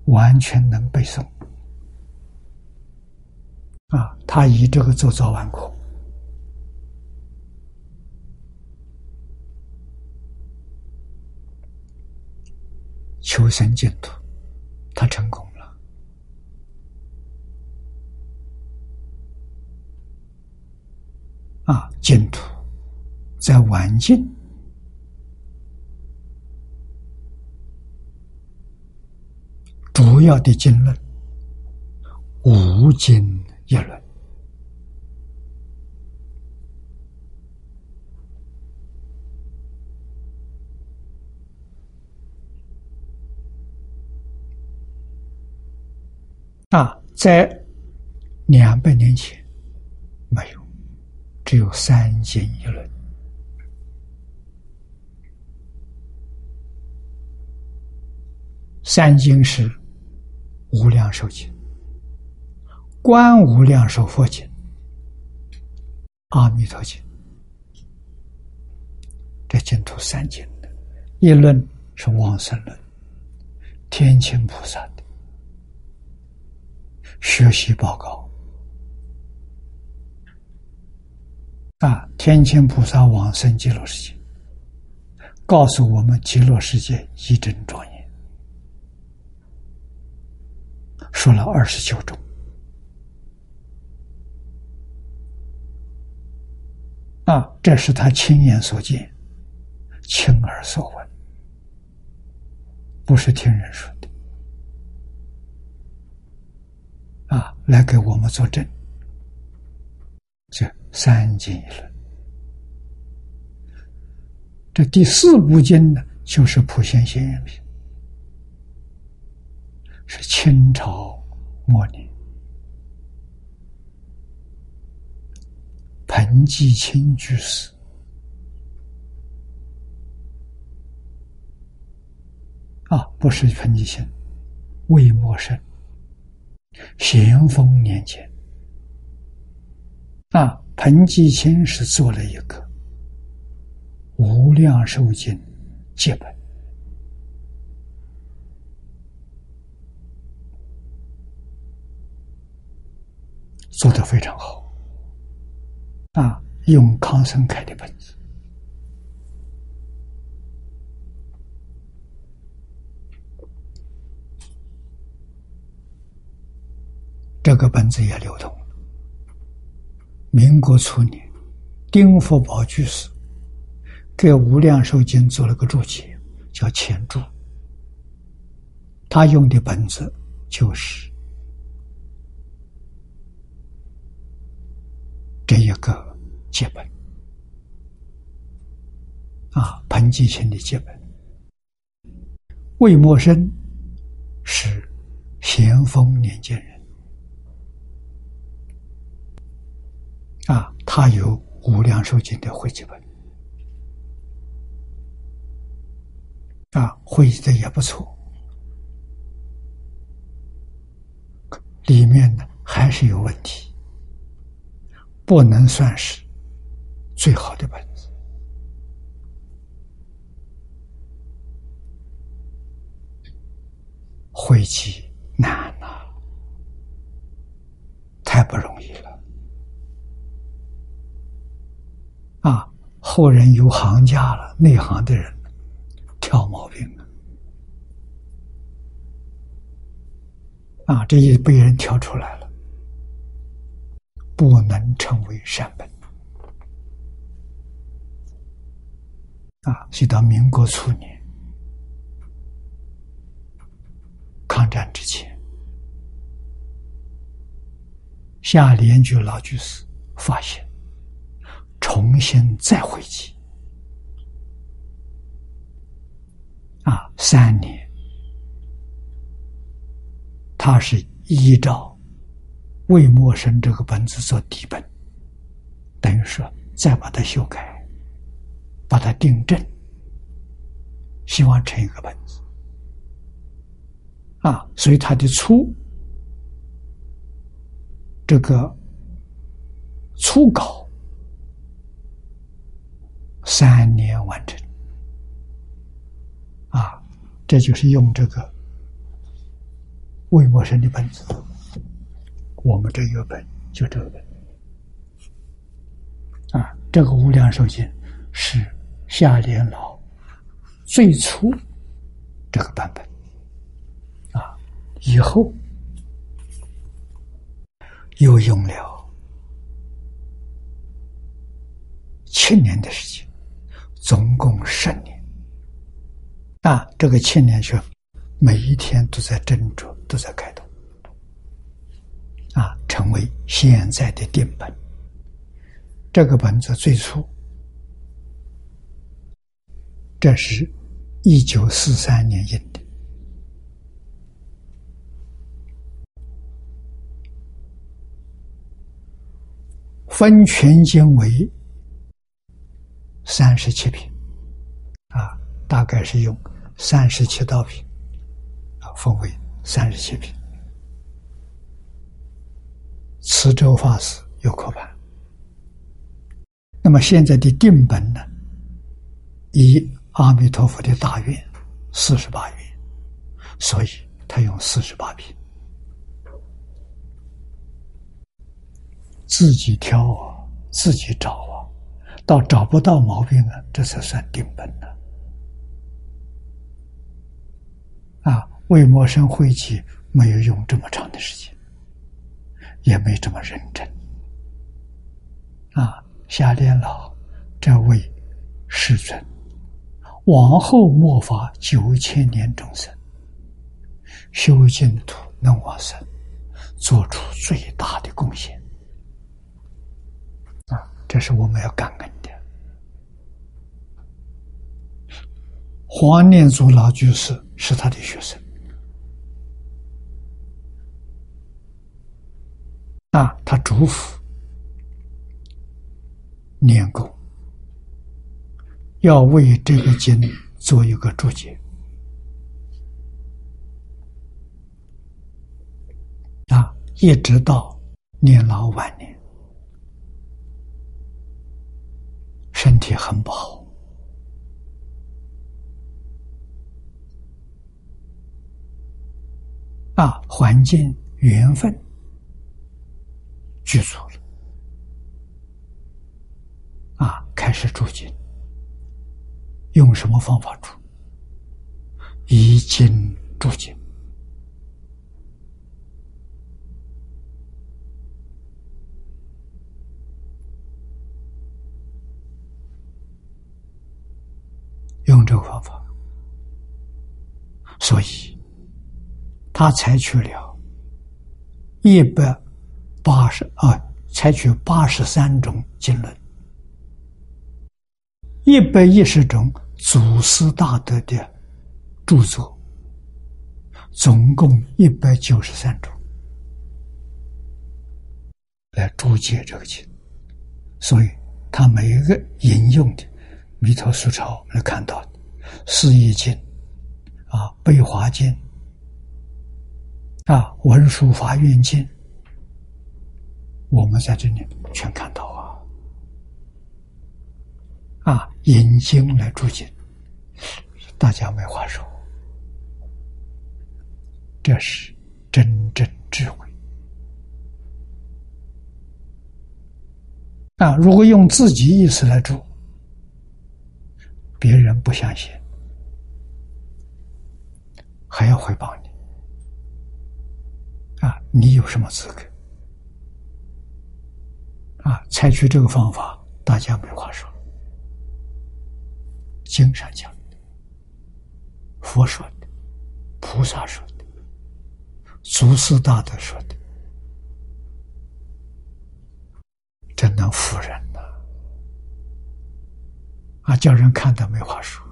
A: 完全能背诵。啊，他以这个做早晚课。求生净土，他成功了。啊，净土在晚境，主要的经论五经一论。啊，在两百年前没有，只有三经一论。三经是无量寿经、观无量寿佛经、阿弥陀经。这净土三经的一论是往生论，天亲菩萨的学习报告啊，天亲菩萨往生极乐世界，告诉我们极乐世界一真庄严，说了二十九种。啊，这是他亲眼所见，亲耳所闻，不是听人说的。啊，来给我们作证。这三经一论，这第四部经呢，就是《普贤行愿品》，是清朝末年。彭继清居士啊，不是彭继清，魏默生，咸丰年间啊，彭继清是做了一个《无量寿经》结本做的非常好。啊，用康生开的本子，这个本子也流通了。民国初年，丁福宝居士给《无量寿经》做了个注解，叫前注。他用的本子就是这一个。接本啊，彭继清的接本。魏默生是咸丰年间人啊，他有《无量寿经》的汇集本啊，汇集的也不错，里面呢还是有问题，不能算是。最好的本子，汇集难呐，太不容易了。啊，后人有行家了，内行的人挑毛病。啊，这也被人挑出来了，不能成为善本。啊，是到民国初年，抗战之前，夏联居老居士发现，重新再回集。啊，三年，他是依照魏默生这个本子做底本，等于说再把它修改。把它订正，希望成一个本子啊，所以它的初这个初稿三年完成。啊，这就是用这个魏默生的本子，我们这一个本就这个本啊，这个无量寿经是。夏联老最初这个版本啊，以后又用了七年的时间，总共十年啊。这个七年是每一天都在斟酌，都在开动啊，成为现在的定本。这个本子最初。这是一九四三年印的，分全经为三十七品，啊，大概是用三十七道品，啊，分为三十七品。慈州法师有刻版，那么现在的定本呢？以阿弥陀佛的大愿四十八愿，所以他用四十八品，自己挑啊，自己找啊，到找不到毛病了，这才算定本呢。啊，为魔生会集没有用这么长的时间，也没这么认真。啊，下列老这位世尊。往后末法九千年众生修净土能往生，做出最大的贡献啊！这是我们要感恩的。黄念祖老居士是他的学生啊，他嘱咐念功。要为这个经做一个注解啊，一直到年老晚年，身体很不好啊，环境缘分具足了啊，开始住经。用什么方法住？以经住经，用这个方法，所以他采取了一百八十啊，采取八十三种经论，一百一十种。祖师大德的著作，总共一百九十三种，来注解这个经，所以他每一个引用的《弥陀书抄》，我们看到《四义经》啊，《悲华经》啊，《文殊法愿经》，我们在这里全看到啊，啊，引经来注解。大家没话说，这是真正智慧啊！如果用自己意思来住，别人不相信，还要回报你啊！你有什么资格啊？采取这个方法，大家没话说。经上讲。佛说的，菩萨说的，祖师大德说的，真能服人呐！啊，叫人看的没话说。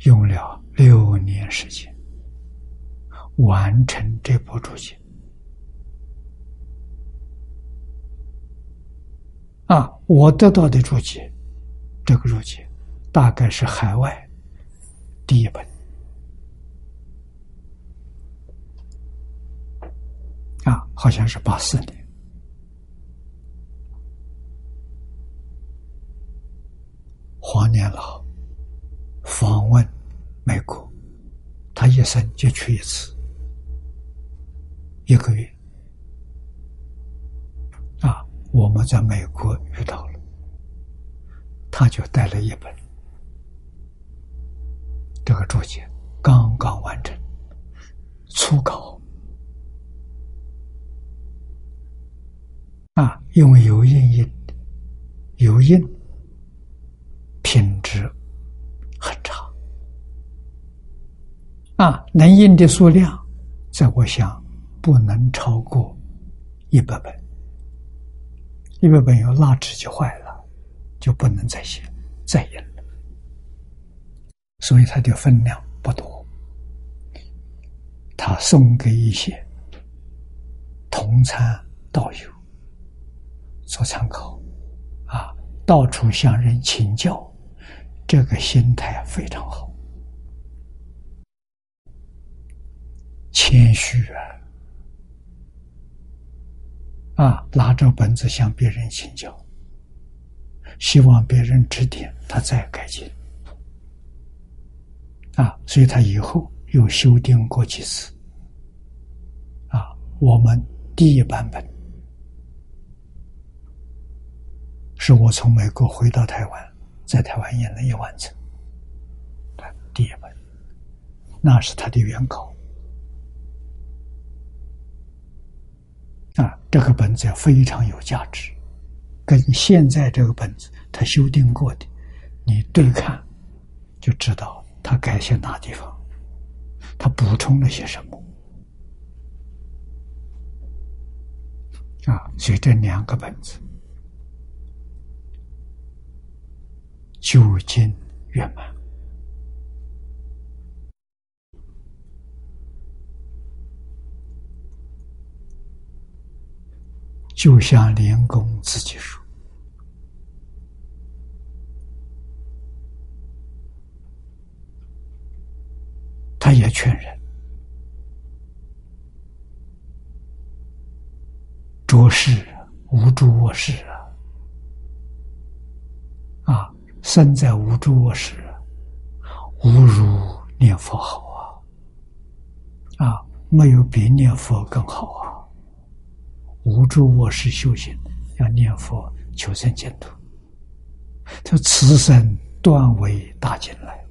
A: 用了六年时间完成这部注解。啊，我得到的注解，这个注解大概是海外。第一本啊，好像是八四年，黄年老访问美国，他一生就去一次，一个月我们在美国遇到了，他就带了一本。这个注解刚刚完成，初稿啊，用油印印，油印品质很差啊，能印的数量，在我想不能超过一百本，一百本有蜡纸就坏了，就不能再写再印了。所以它的分量不多，他送给一些同参道友做参考，啊，到处向人请教，这个心态非常好，谦虚啊，啊，拿着本子向别人请教，希望别人指点他再改进。啊，所以他以后又修订过几次。啊，我们第一版本是我从美国回到台湾，在台湾演了一完成。第一本，那是他的原稿。啊，这个本子非常有价值，跟现在这个本子他修订过的，你对看，就知道他改写哪地方，他补充了些什么。啊，所以这两个本子究竟圆满。就像莲公自己说：“他也劝人，着世无诸卧室啊！啊，身在无诸卧室，无如念佛好啊！啊，没有比念佛更好啊！”无助卧室修行，要念佛求生净土。这此生断为大进来，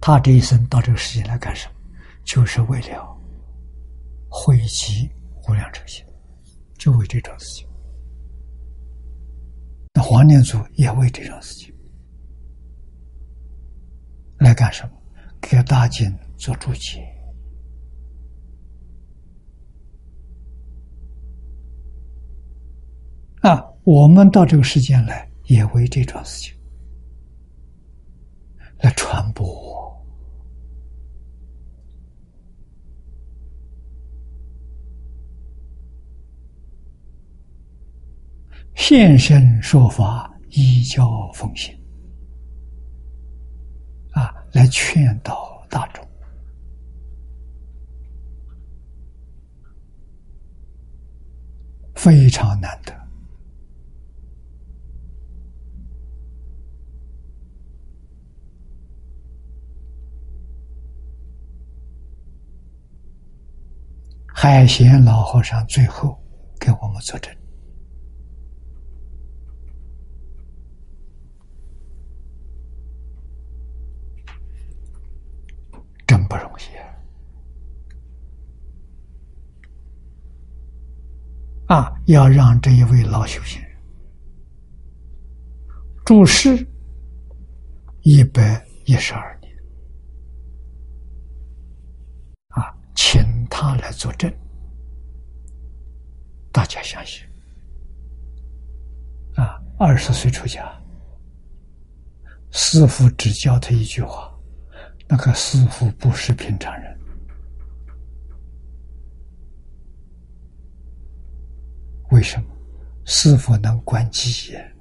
A: 他这一生到这个世界来干什么？就是为了汇集无量这些，就为这种事情。那黄念祖也为这种事情来干什么？给大经做注解。啊，我们到这个世间来，也为这桩事情来传播，现身说法，依教奉行，啊，来劝导大众，非常难得。海贤老和尚最后给我们作证，真不容易啊！要让这一位老修行人住世一百一十二。请他来作证，大家相信啊！二十岁出家，师傅只教他一句话，那个师傅不是平常人。为什么？师傅能观机眼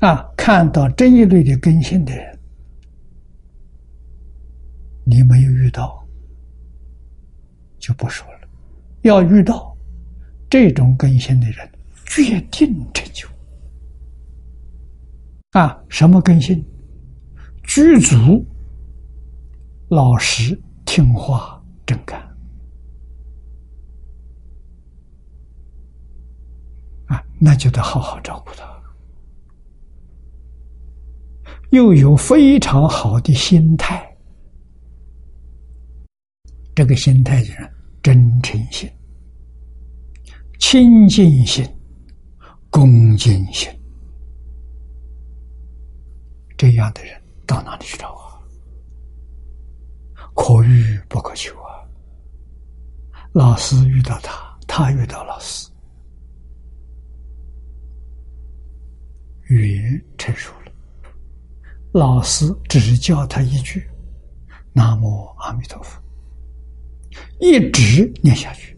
A: 啊！看到这一类的根性的人。你没有遇到，就不说了。要遇到这种根性的人，决定成就。啊，什么根性？具足、老实、听话、正干。啊，那就得好好照顾他。又有非常好的心态。这个心态就是真诚心、清净心、恭敬心，这样的人到哪里去找啊？可遇不可求啊！老师遇到他，他遇到老师，语言成熟了，老师只教他一句：“南无阿弥陀佛。”一直念下去，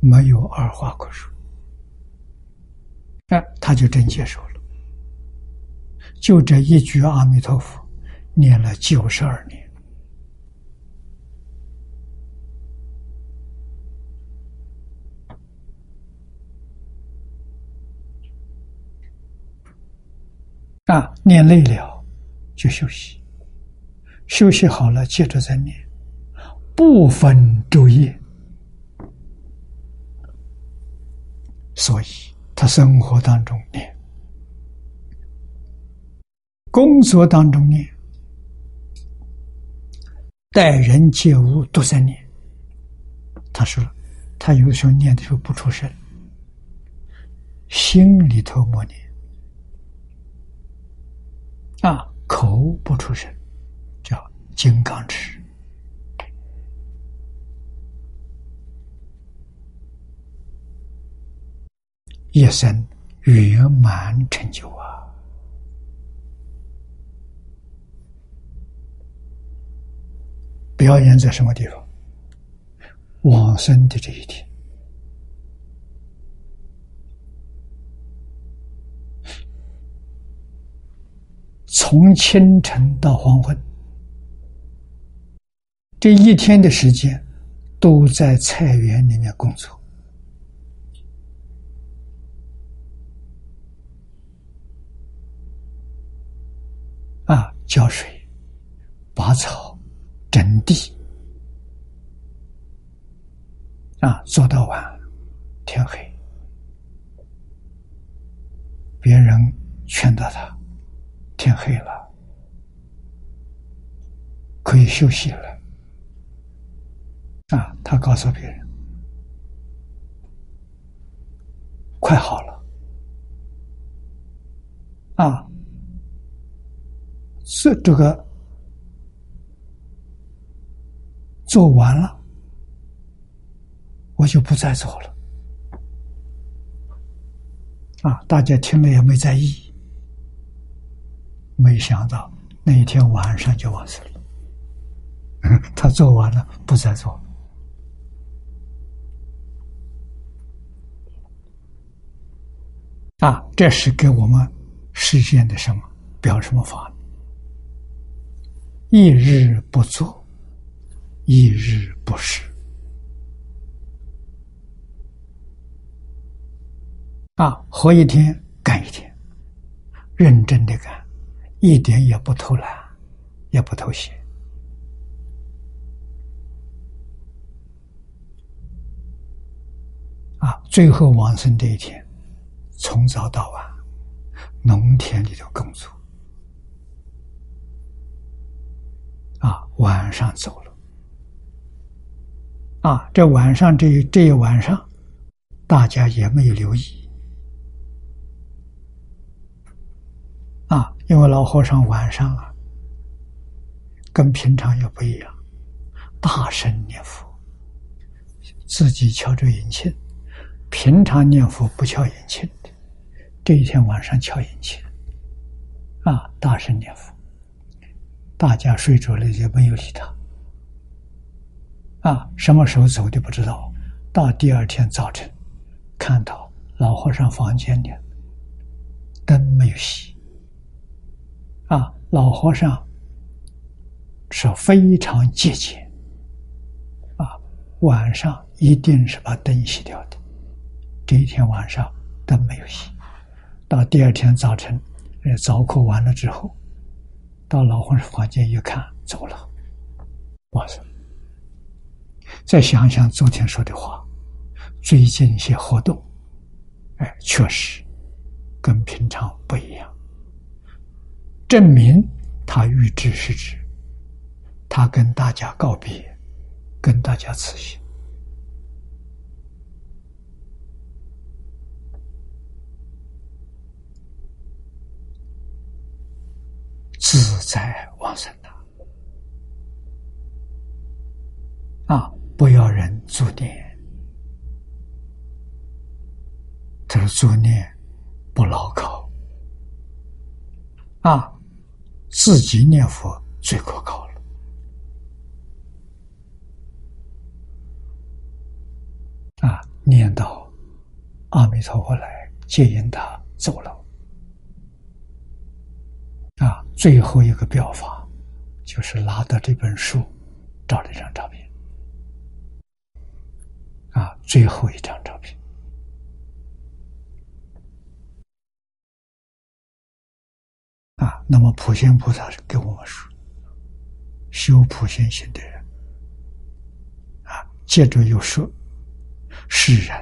A: 没有二话可说，哎，他就真接受了。就这一句阿弥陀佛，念了九十二年。啊，念累了就休息，休息好了接着再念。不分昼夜。所以他生活当中念，工作当中念，待人接物都在念。他说，他有时候念的时候不出声，心里头默念，啊，口不出声，叫金刚持。一生圆满成就啊！表演在什么地方？往生的这一天，从清晨到黄昏，这一天的时间都在菜园里面工作。啊，浇水、拔草、整地，啊，做到晚天黑。别人劝导他，天黑了，可以休息了。啊，他告诉别人，快好了。啊。是这个做完了，我就不再做了。啊，大家听了也没在意，没想到那一天晚上就完事了。他做完了，不再做。啊，这是给我们实现的什么？表什么法？一日不作，一日不食。啊，活一天干一天，认真的干，一点也不偷懒，也不偷闲。啊，最后往生这一天，从早到晚，农田里头工作。啊，晚上走了。啊，这晚上这一这一晚上，大家也没有留意。啊，因为老和尚晚上啊，跟平常也不一样，大声念佛，自己敲着引磬。平常念佛不敲引磬的，这一天晚上敲引磬，啊，大声念佛。大家睡着了，就没有理他。啊，什么时候走的不知道。到第二天早晨，看到老和尚房间里灯没有熄。啊，老和尚是非常节俭。啊，晚上一定是把灯熄掉的。这一天晚上灯没有熄。到第二天早晨，呃，早课完了之后。到老和尚房间一看，走了。哇塞！再想想昨天说的话，最近一些活动，哎，确实跟平常不一样。证明他预知是指，他跟大家告别，跟大家辞行，自在往生的啊！不要人助念，这个助念不牢靠啊！自己念佛最可靠了啊！念到阿弥陀佛来接引他走了。最后一个表法，就是拿到这本书，照了一张照片。啊，最后一张照片。啊，那么普贤菩萨跟我们说，修普贤行的人，啊，接着又说，世人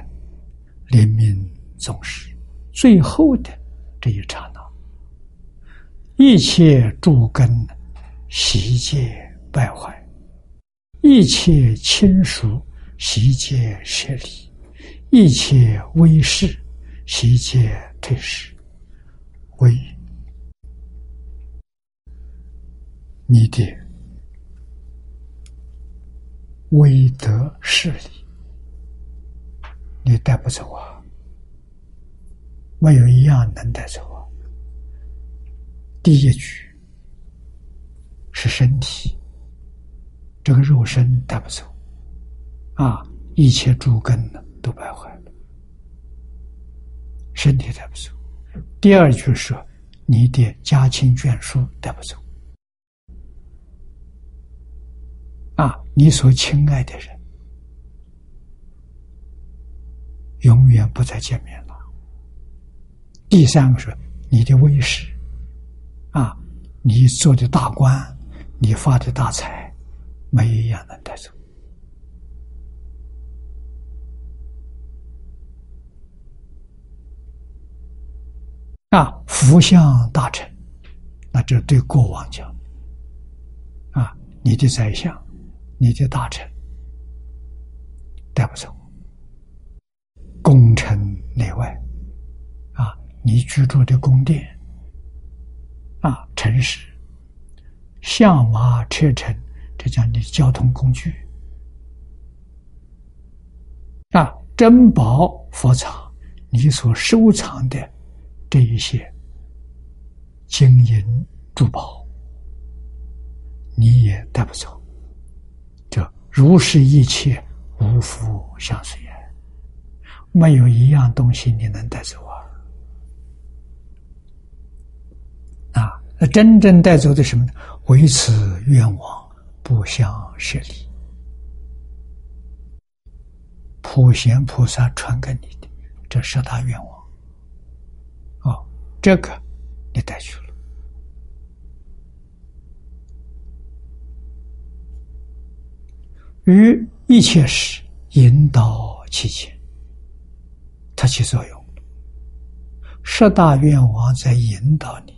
A: 怜悯众生，最后的这一刹，一切诸根习戒败坏，一切亲属习戒舍离，一切威势习戒退失，为。你的威德势力，你带不走啊！没有一样能带走！第一句是身体，这个肉身带不走啊！一切诸根呢都败坏了，身体带不走。第二句是你的家亲眷属带不走。啊，你所亲爱的人，永远不再见面了。第三个是你的威势，啊，你做的大官，你发的大财，没一样能带走。啊，福相大臣，那这对国王讲，啊，你的宰相。你的大臣带不走，功臣内外啊，你居住的宫殿啊，城市、象马车乘，这叫你交通工具啊，珍宝佛藏，你所收藏的这一些金银珠宝，你也带不走。如是一切无福相随，没有一样东西你能带走！啊，那真正带走的什么呢？为此愿望不相舍离，普贤菩萨传给你的这十大愿望，哦，这个你带去了。于一切时引导其前，它起作用。十大愿望在引导你，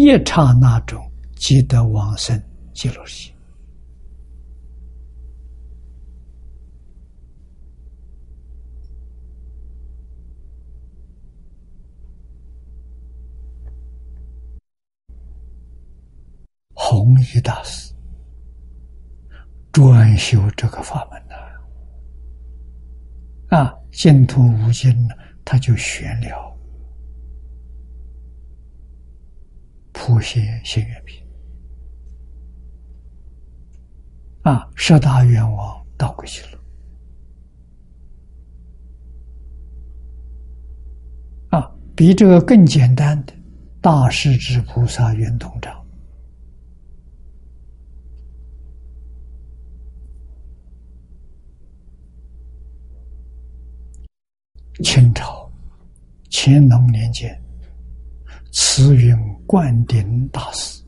A: 一刹那中即得往生极乐世界。弘一大师。专修这个法门呢，啊，净土无尽呢，他就玄了普贤行愿品，啊，十大愿望倒过去了，啊，比这个更简单的大势至菩萨圆通章。清朝乾隆年间，慈云灌顶大师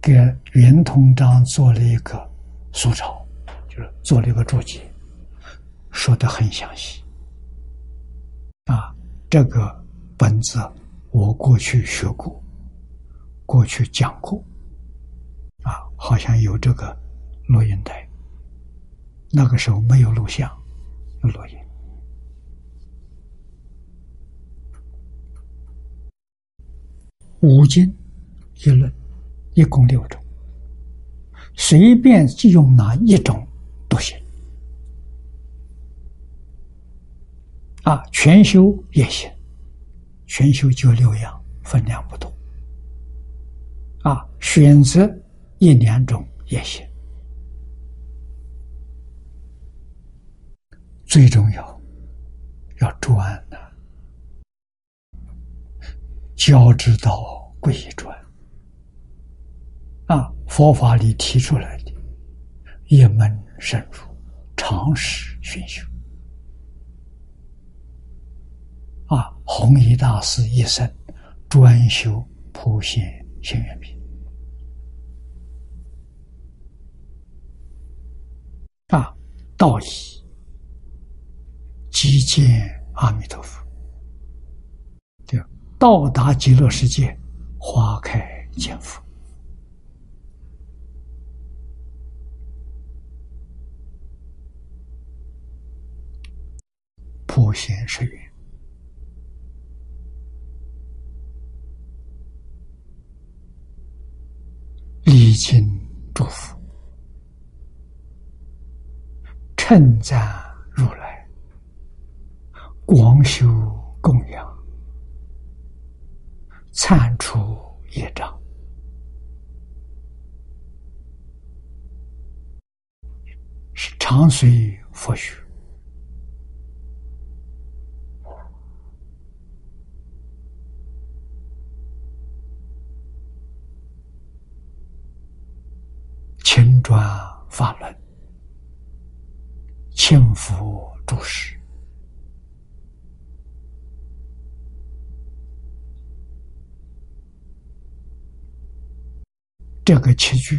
A: 给圆通章做了一个素抄，就是做了一个注解，说的很详细。啊，这个本子我过去学过，过去讲过，啊，好像有这个录音带，那个时候没有录像。有录音。五经一论，一共六种，随便就用哪一种都行。啊，全修也行，全修就六样，分量不同。啊，选择一两种也行。最重要，要专，教之道贵以专。啊，佛法里提出来的，一门深入，常识熏修。啊，弘一大师一生专修普贤行愿品啊，道义即见阿弥陀佛，到达极乐世界，花开见佛。普贤是缘，礼敬祝福，称赞如来，广修供养，铲除业障，是长随佛学。轻转法轮，轻拂诸事。这个七句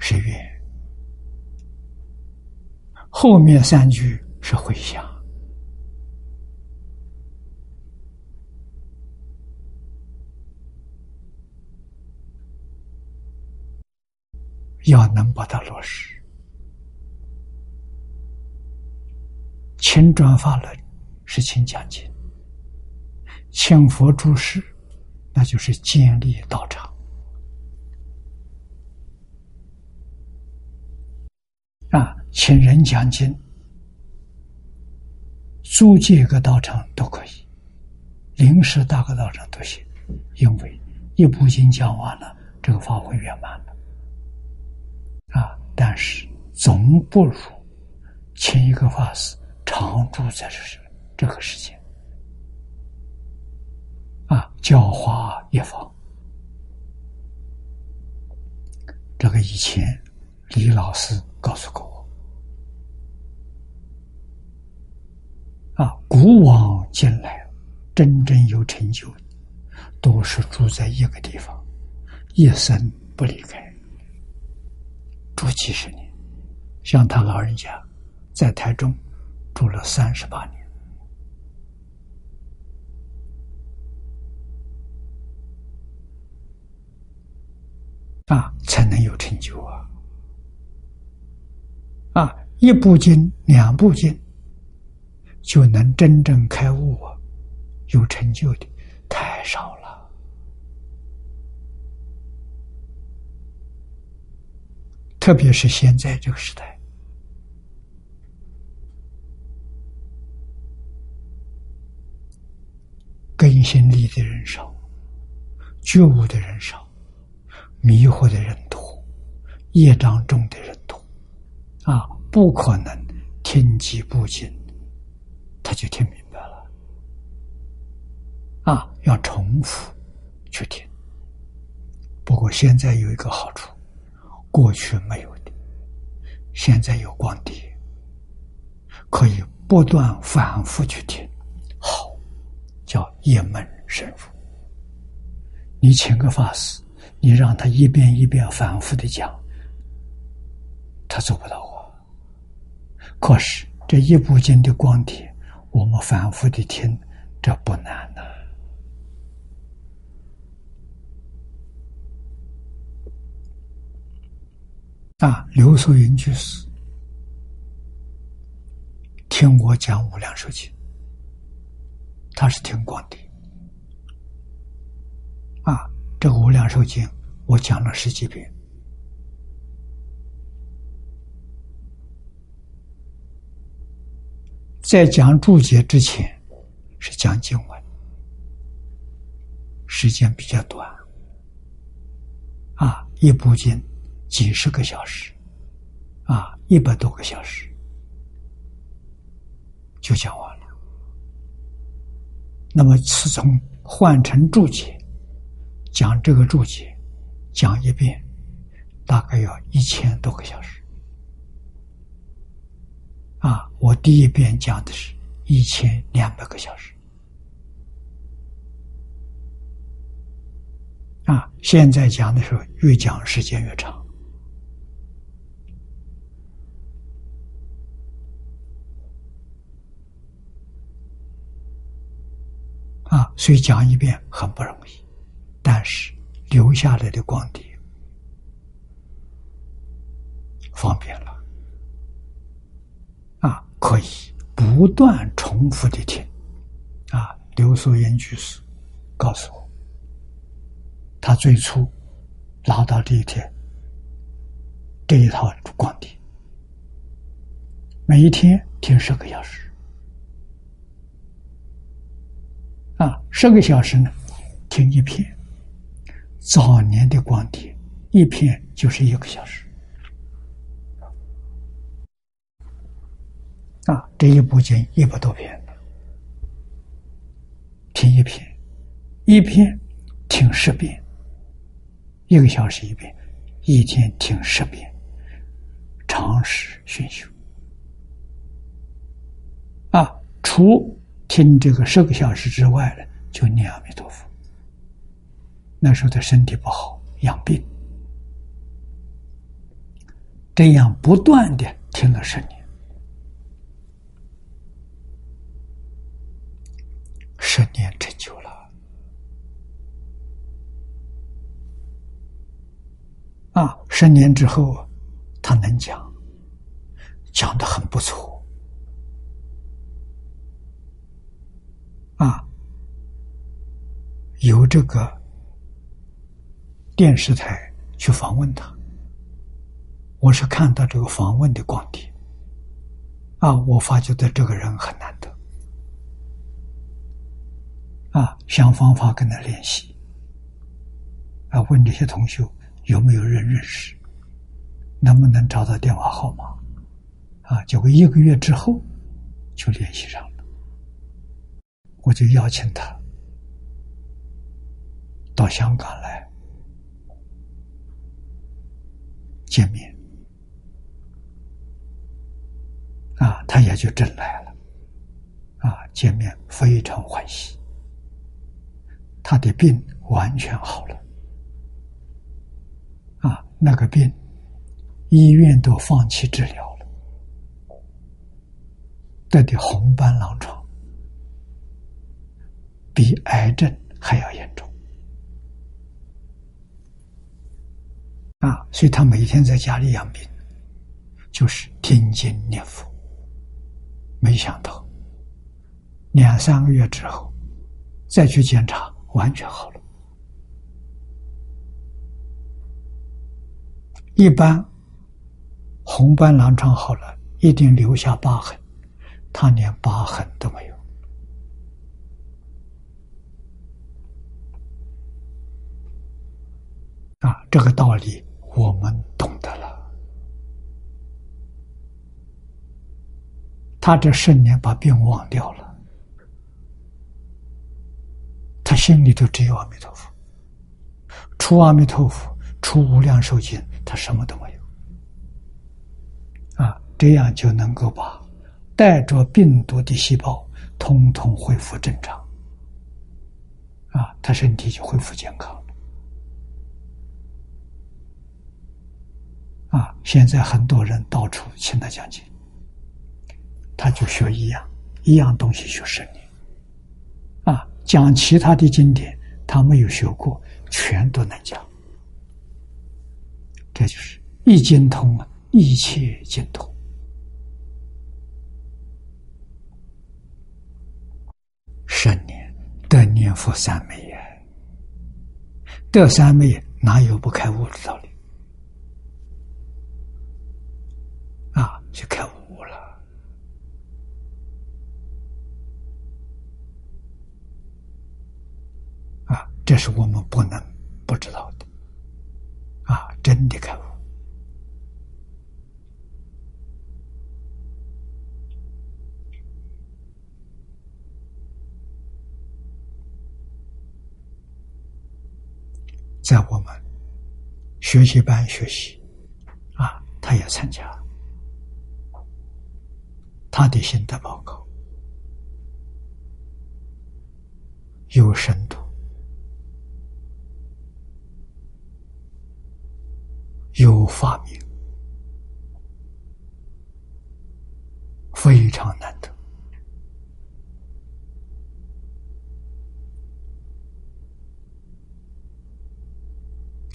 A: 是愿，后面三句是回向。要能把它落实，请转法轮是请讲经，请佛注释，那就是建立道场啊，请人讲经，租借一个道场都可以，临时搭个道场都行，因为一部经讲完了，这个法会圆满了。啊！但是总不如请一个法师常住在这这个世界，啊，教化一方。这个以前李老师告诉过我，啊，古往今来，真正有成就的，都是住在一个地方，一生不离开。住几十年，像他老人家，在台中住了三十八年，啊，才能有成就啊！啊，一部经、两部经，就能真正开悟啊，有成就的太少了。特别是现在这个时代，更新力的人少，觉悟的人少，迷惑的人多，业障重的人多，啊，不可能听几部经他就听明白了，啊，要重复去听。不过现在有一个好处。过去没有的，现在有光碟，可以不断反复去听，好，叫一门深入。你请个法师，你让他一遍一遍反复的讲，他做不到啊。可是这一部经的光碟，我们反复的听，这不难的。啊，刘素云居士听我讲《无量寿经》，他是听光的。啊，这个《无量寿经》我讲了十几遍，在讲注解之前是讲经文，时间比较短。啊，一部经。几十个小时，啊，一百多个小时就讲完了。那么，自从换成注解，讲这个注解，讲一遍，大概要一千多个小时。啊，我第一遍讲的是一千两百个小时。啊，现在讲的时候，越讲时间越长。啊，所以讲一遍很不容易，但是留下来的光碟方便了。可以不断重复的听。啊，刘素云居士告诉我。他最初拿到这一天这一套光碟，每一天听十个小时，啊，十个小时呢，听一篇。早年的光碟一篇就是一个小时，啊，这一部经一百多篇，听一篇，一篇听十遍。一个小时一遍，一天听十遍，长时熏修。啊，除听这个十个小时之外呢，就念阿弥陀佛。那时候他身体不好，养病，这样不断的听了十年，十年成就了。啊，十年之后，他能讲，讲的很不错。啊，由这个电视台去访问他，我是看到这个访问的光碟。啊，我发觉的这个人很难得。啊，想方法跟他联系。啊，问这些同学。有没有人认识？能不能找到电话号码？啊，结果一个月之后就联系上了，我就邀请他到香港来见面，啊，他也就真来了，啊，见面非常欢喜，他的病完全好了。啊，那个病，医院都放弃治疗了，得的红斑狼疮，比癌症还要严重。啊，所以他每天在家里养病，就是听经念佛。没想到，两三个月之后，再去检查，完全好了。一般红斑狼疮好了，一定留下疤痕，他连疤痕都没有。啊，这个道理我们懂得了。他这十年把病忘掉了，他心里头只有阿弥陀佛，除阿弥陀佛，除无量寿经。他什么都没有，啊，这样就能够把带着病毒的细胞通通恢复正常，啊，他身体就恢复健康。啊，现在很多人到处请他讲经，他就学一样一样东西学十年，讲其他的经典他没有学过，全都能讲。这就是一精通啊，一切精通。十年得念佛三昧呀，得三昧哪有不开悟的道理？啊，就开悟了。啊，这是我们不能不知道的。啊，真的开悟，在我们学习班学习，啊，他也参加，他的心得报告，有什度，有发明，非常难得。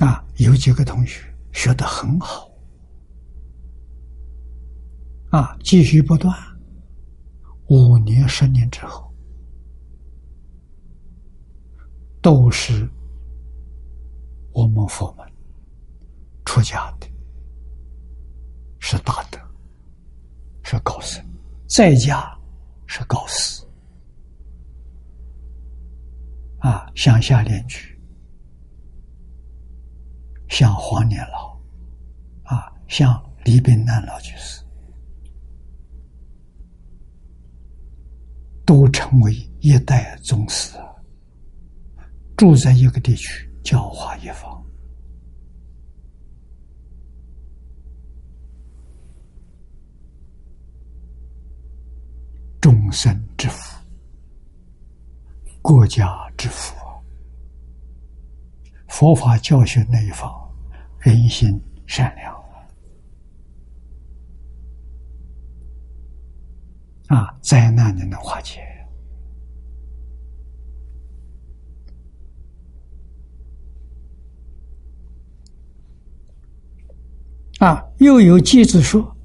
A: 啊，有几个同学学得很好，啊，继续不断，五年、十年之后，都是我们佛门出家的，是大德，是高僧，在家是高士，啊，向下联举。像黄年老，啊，像李炳南老居士，都成为一代宗师，住在一个地区，教化一方，生之福，国家之福。佛法教学那一方，人心善良啊，灾难就能化解啊。又有偈子说，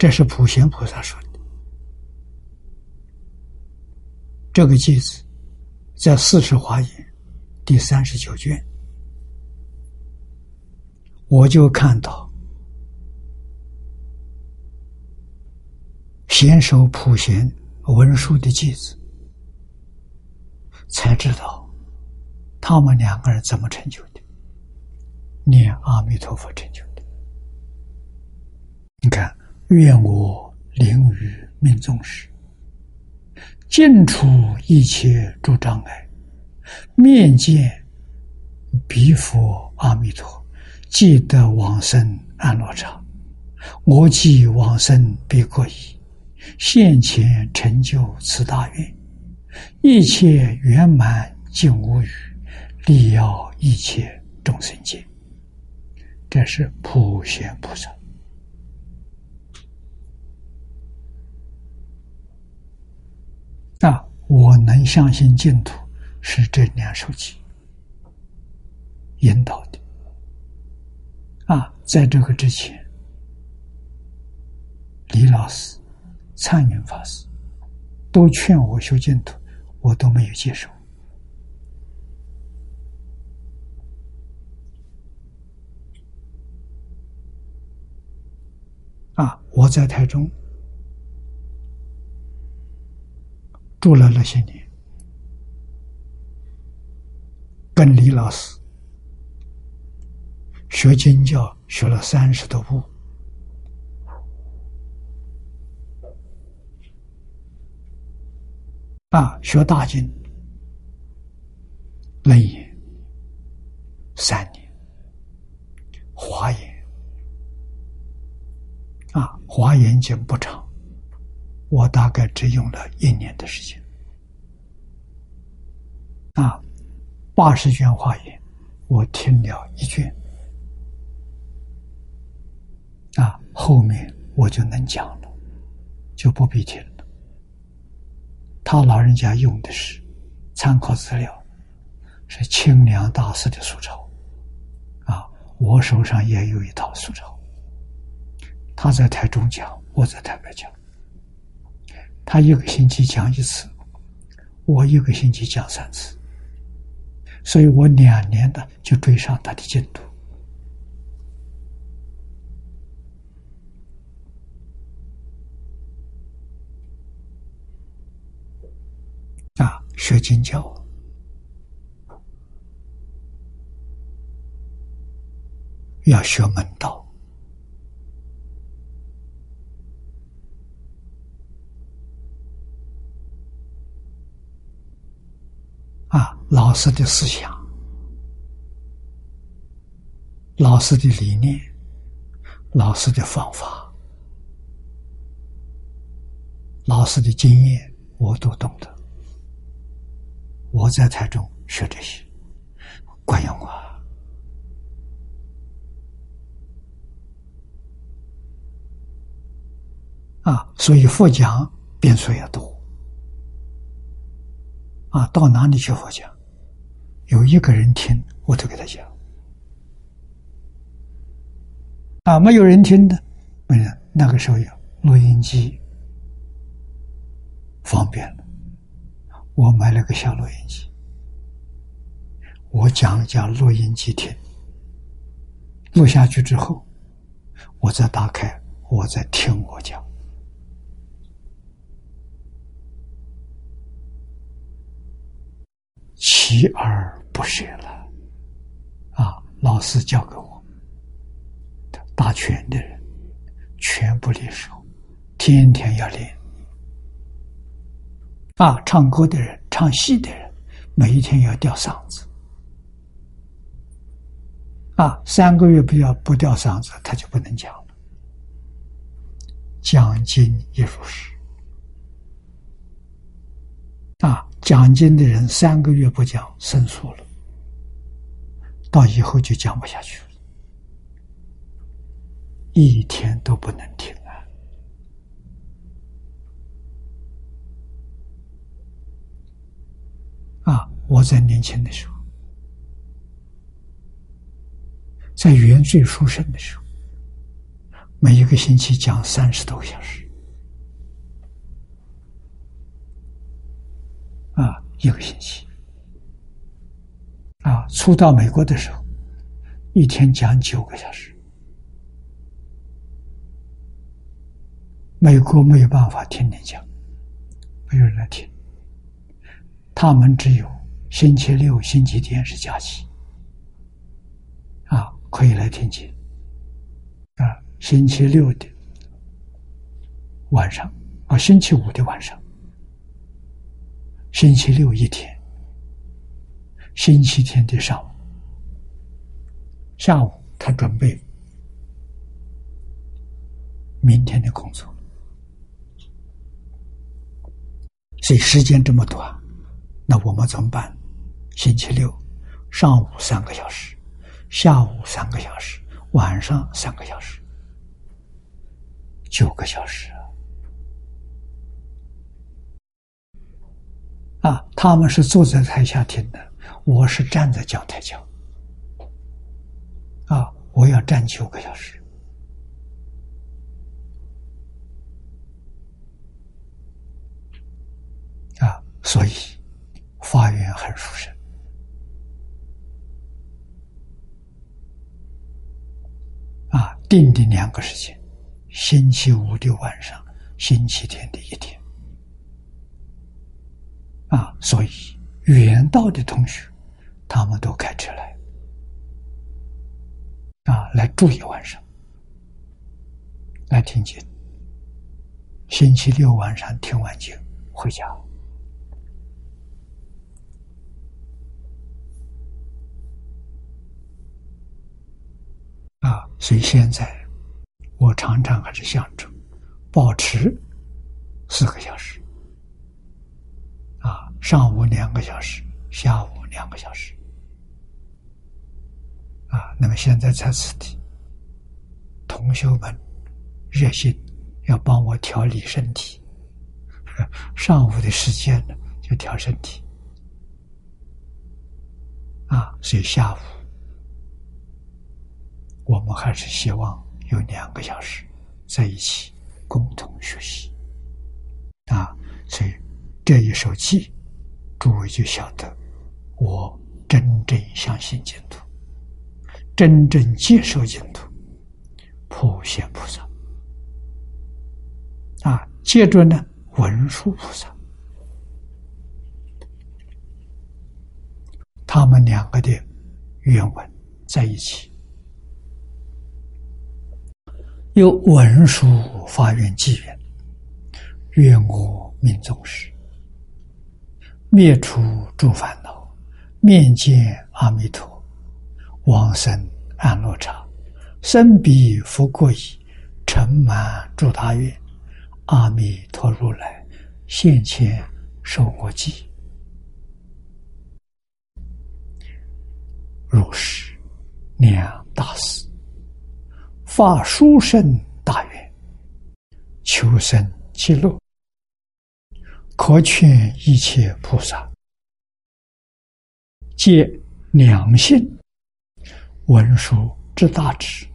A: 这是普贤菩萨说的，这个偈子。在《四十华严》第三十九卷，我就看到贤手普贤文殊的句子，才知道他们两个人怎么成就的，念阿弥陀佛成就的。你看，愿我灵于命中时。尽除一切诸障碍，面见彼佛阿弥陀，即得往生安乐场。我即往生彼国矣。现前成就此大愿，一切圆满尽无余，利要一切众生界。这是普贤菩萨。啊，我能相信净土是这两首经引导的。啊，在这个之前，李老师、灿云法师都劝我修净土，我都没有接受。啊，我在台中。住了那些年，跟李老师学经教学了三十多部，啊，学大经。楞严。三年，华严。啊，华严经不长。我大概只用了一年的时间，啊，八十卷华严，我听了一卷，啊，后面我就能讲了，就不必听了。他老人家用的是参考资料，是清凉大师的素抄，啊，我手上也有一套素抄。他在台中讲，我在台北讲。他一个星期讲一次，我一个星期讲三次，所以我两年的就追上他的进度。啊，学经教要学门道。啊，老师的思想，老师的理念，老师的方法，老师的经验，我都懂得。我在台中学这些，管用啊！啊，所以佛讲变数也多。啊，到哪里去佛讲？有一个人听，我都给他讲。啊，没有人听的，没有。那个时候有录音机，方便了。我买了个小录音机，我讲讲录音机听，录下去之后，我再打开，我再听我讲，锲而不舍了。啊，老师教给我们，打拳的人全部离手，天天要练。啊，唱歌的人、唱戏的人，每一天要吊嗓子。啊，三个月不要不吊嗓子，他就不能讲了。讲经也如是。啊，讲经的人三个月不讲，生疏了，到以后就讲不下去了，一天都不能听。我在年轻的时候，在元最书生的时候，每一个星期讲三十多个小时，啊，一个星期，啊，初到美国的时候，一天讲九个小时，美国没有办法天天讲，没有人来听，他们只有。星期六、星期天是假期，啊，可以来听经。啊，星期六的晚上，啊，星期五的晚上，星期六一天，星期天的上午，下午他准备明天的工作，所以时间这么短，那我们怎么办？星期六上午三个小时，下午三个小时，晚上三个小时，九个小时啊！他们是坐在台下听的，我是站在讲台讲啊！我要站九个小时啊！所以法院很殊胜。啊，定的两个时间，星期五的晚上，星期天的一天。啊，所以远道的同学，他们都开车来，啊，来住一晚上，来听经。星期六晚上听完经回家。啊，所以现在我常常还是想着保持四个小时，上午两个小时，下午两个小时，啊，那么现在在此地，同学们热心要帮我调理身体，上午的时间呢就调身体，啊，所以下午。我们还是希望有两个小时在一起共同学习啊！所以这一首偈，诸位就晓得我真正相信净土，真正接受净土，普贤菩萨啊，接着呢文殊菩萨，他们两个的原文在一起。有文殊发愿祈愿，愿我命中时，灭除诸烦恼，面见阿弥陀，往生安乐刹，身彼福过矣，成满诸大愿，阿弥陀如来现前受我记。如是两大事，发殊胜大愿，求生极乐，可劝一切菩萨，借两性文殊之大智，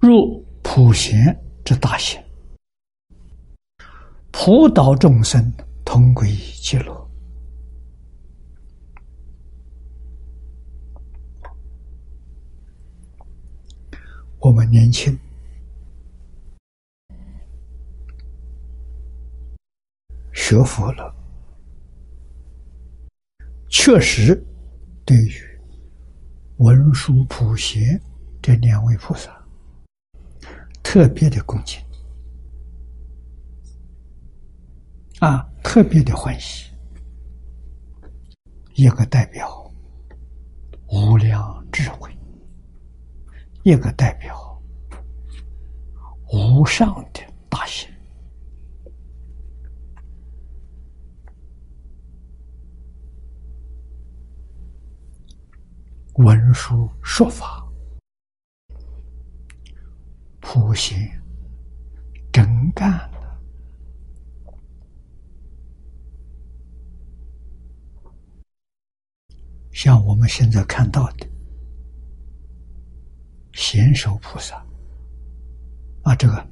A: 入普贤之大行，普导众生同归极乐。我们年轻学佛了，确实对于文殊、普贤这两位菩萨特别的恭敬啊，特别的欢喜，一个代表无量智慧。一个代表无上的大行，文殊说法，普贤真干的，像我们现在看到的。贤首菩萨啊，这个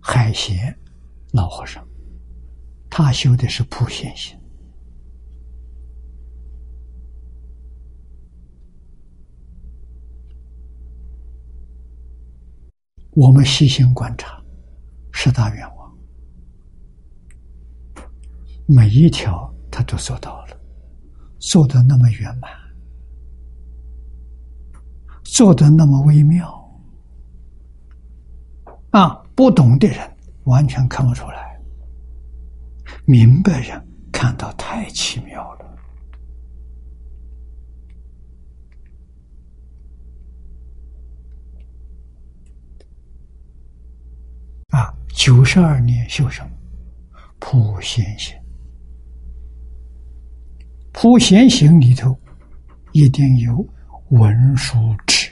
A: 海贤老和尚，他修的是普贤行。我们细心观察十大愿望，每一条他都做到了，做的那么圆满。做的那么微妙啊！不懂的人完全看不出来，明白人看到太奇妙了啊！九十二年修什么？普贤行，普贤行里头一定有文殊智。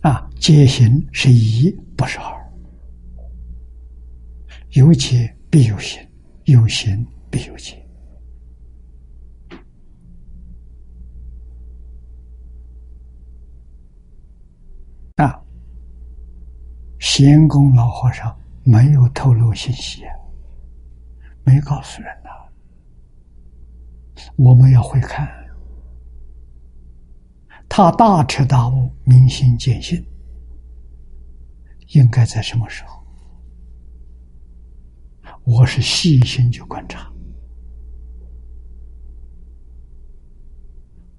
A: 啊，戒行是一，不是二。有戒必有行，有行必有戒。啊，贤公老和尚没有透露信息，没告诉人呐。我们要会看。他大彻大悟、明心见性，应该在什么时候？我是细心去观察，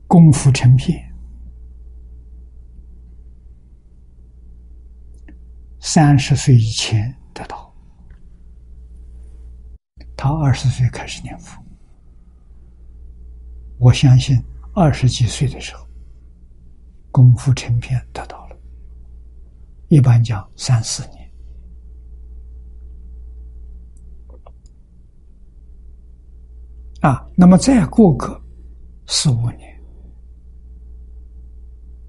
A: 功夫成片，三十岁以前得到，他二十岁开始念佛，我相信二十几岁的时候。功夫成片得到了，一般讲三四年。啊，那么再过个四五年，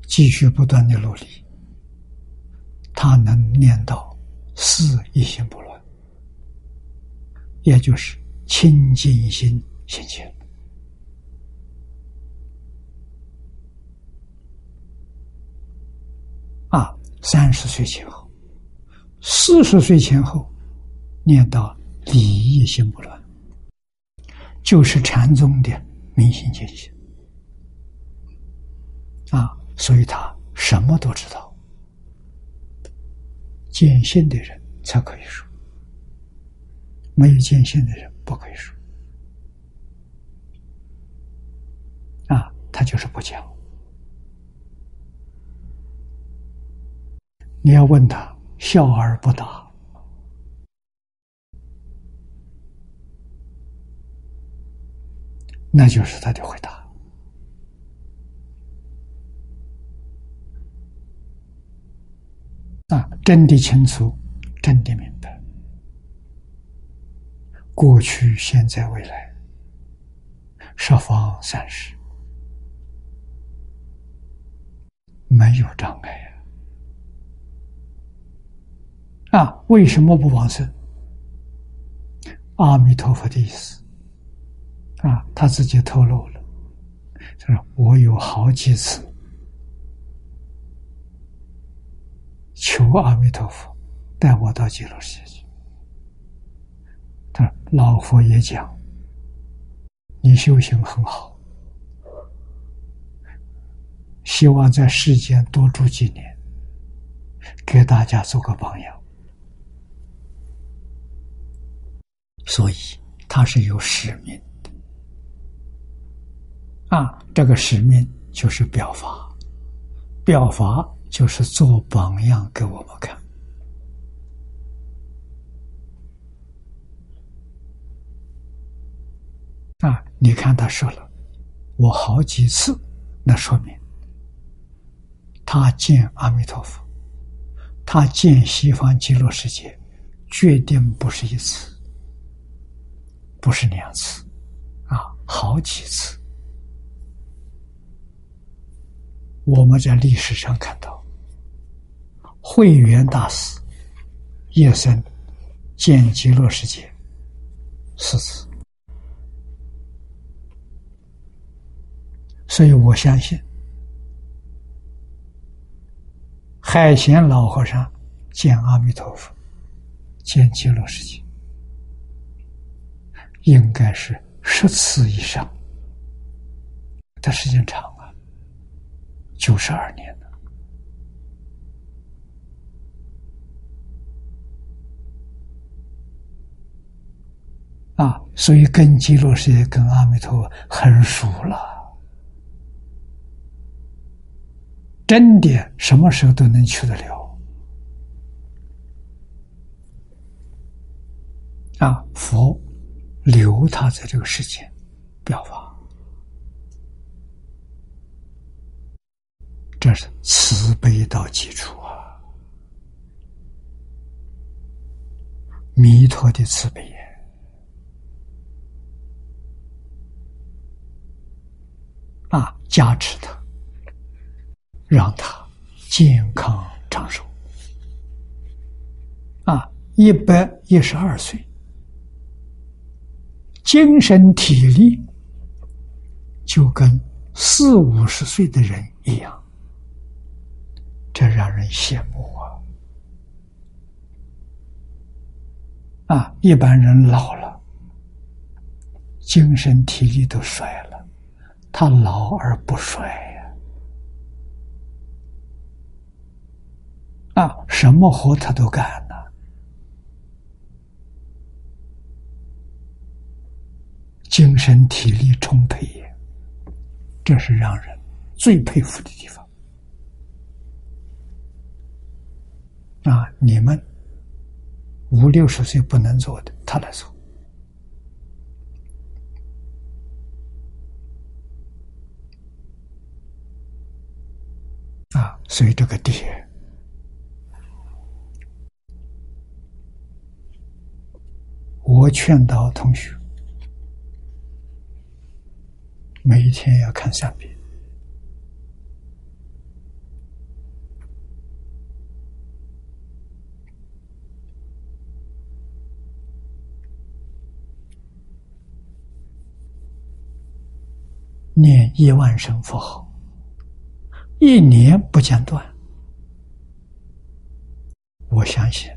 A: 继续不断的努力，他能念到四一心不乱，也就是清净心现前。啊，三十岁前后，四十岁前后，念到理义心不乱，就是禅宗的明心见性。啊，所以他什么都知道，见性的人才可以说，没有见性的人不可以说。啊，他就是不讲。你要问他笑而不答，那就是他的回答。啊，真的清楚，真的明白。过去、现在、未来，十方三世没有障碍呀！啊，为什么不往生？阿弥陀佛的意思啊，他自己透露了，就是我有好几次求阿弥陀佛带我到极乐世界去。他说：“老佛爷讲，你修行很好，希望在世间多住几年，给大家做个榜样。所以他是有使命的啊！这个使命就是表法，表法就是做榜样给我们看。”啊！你看他说了，我好几次，那说明他见阿弥陀佛，他见西方极乐世界，决定不是一次，不是两次，啊，好几次。我们在历史上看到，慧远大师叶森见极乐世界四次。所以我相信，海贤老和尚见阿弥陀佛，见极乐世界，应该是十次以上。他时间长啊，九十二年了啊！所以跟极乐世界、跟阿弥陀佛很熟了。真的，什么时候都能去得了。啊，佛留他在这个世间表法，这是慈悲到基础啊！弥陀的慈悲啊，加持他。让他健康长寿啊！一百一十二岁，精神体力就跟四五十岁的人一样，这让人羡慕啊！啊，一般人老了，精神体力都衰了，他老而不衰呀。啊，什么活他都干呢，精神体力充沛，这是让人最佩服的地方。啊，你们五六十岁不能做的，他来做。啊，所以这个点。我劝导同学，每一天要看三遍，念一万声佛号，一年不间断，我相信。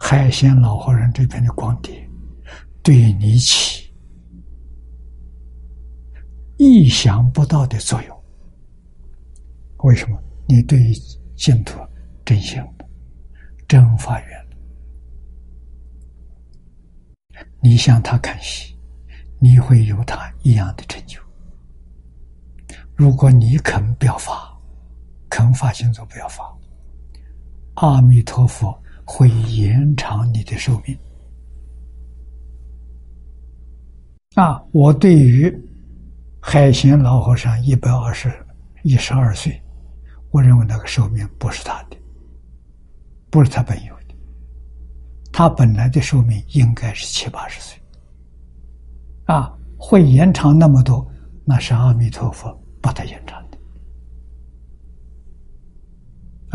A: 海鲜老和尚这边的光碟，对你起意想不到的作用。为什么？你对净土真心、真发愿你向他看齐，你会有他一样的成就。如果你肯表法，肯发心做表法，阿弥陀佛。会延长你的寿命啊！我对于海贤老和尚一百二十一十二岁，我认为那个寿命不是他的，不是他本有他本来的寿命应该是七八十岁，啊，会延长那么多，那是阿弥陀佛把他延长的，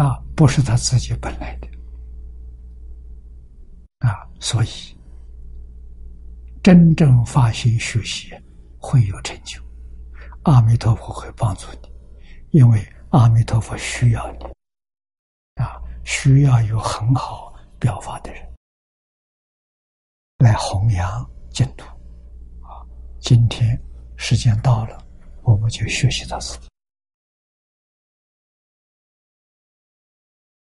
A: 啊，不是他自己本来的，啊，所以真正发心学习会有成就，阿弥陀佛会帮助你，因为。阿弥陀佛需要你。啊，需要有很好表法的人。来弘扬净土啊。今天时间到了，我们就学习到此。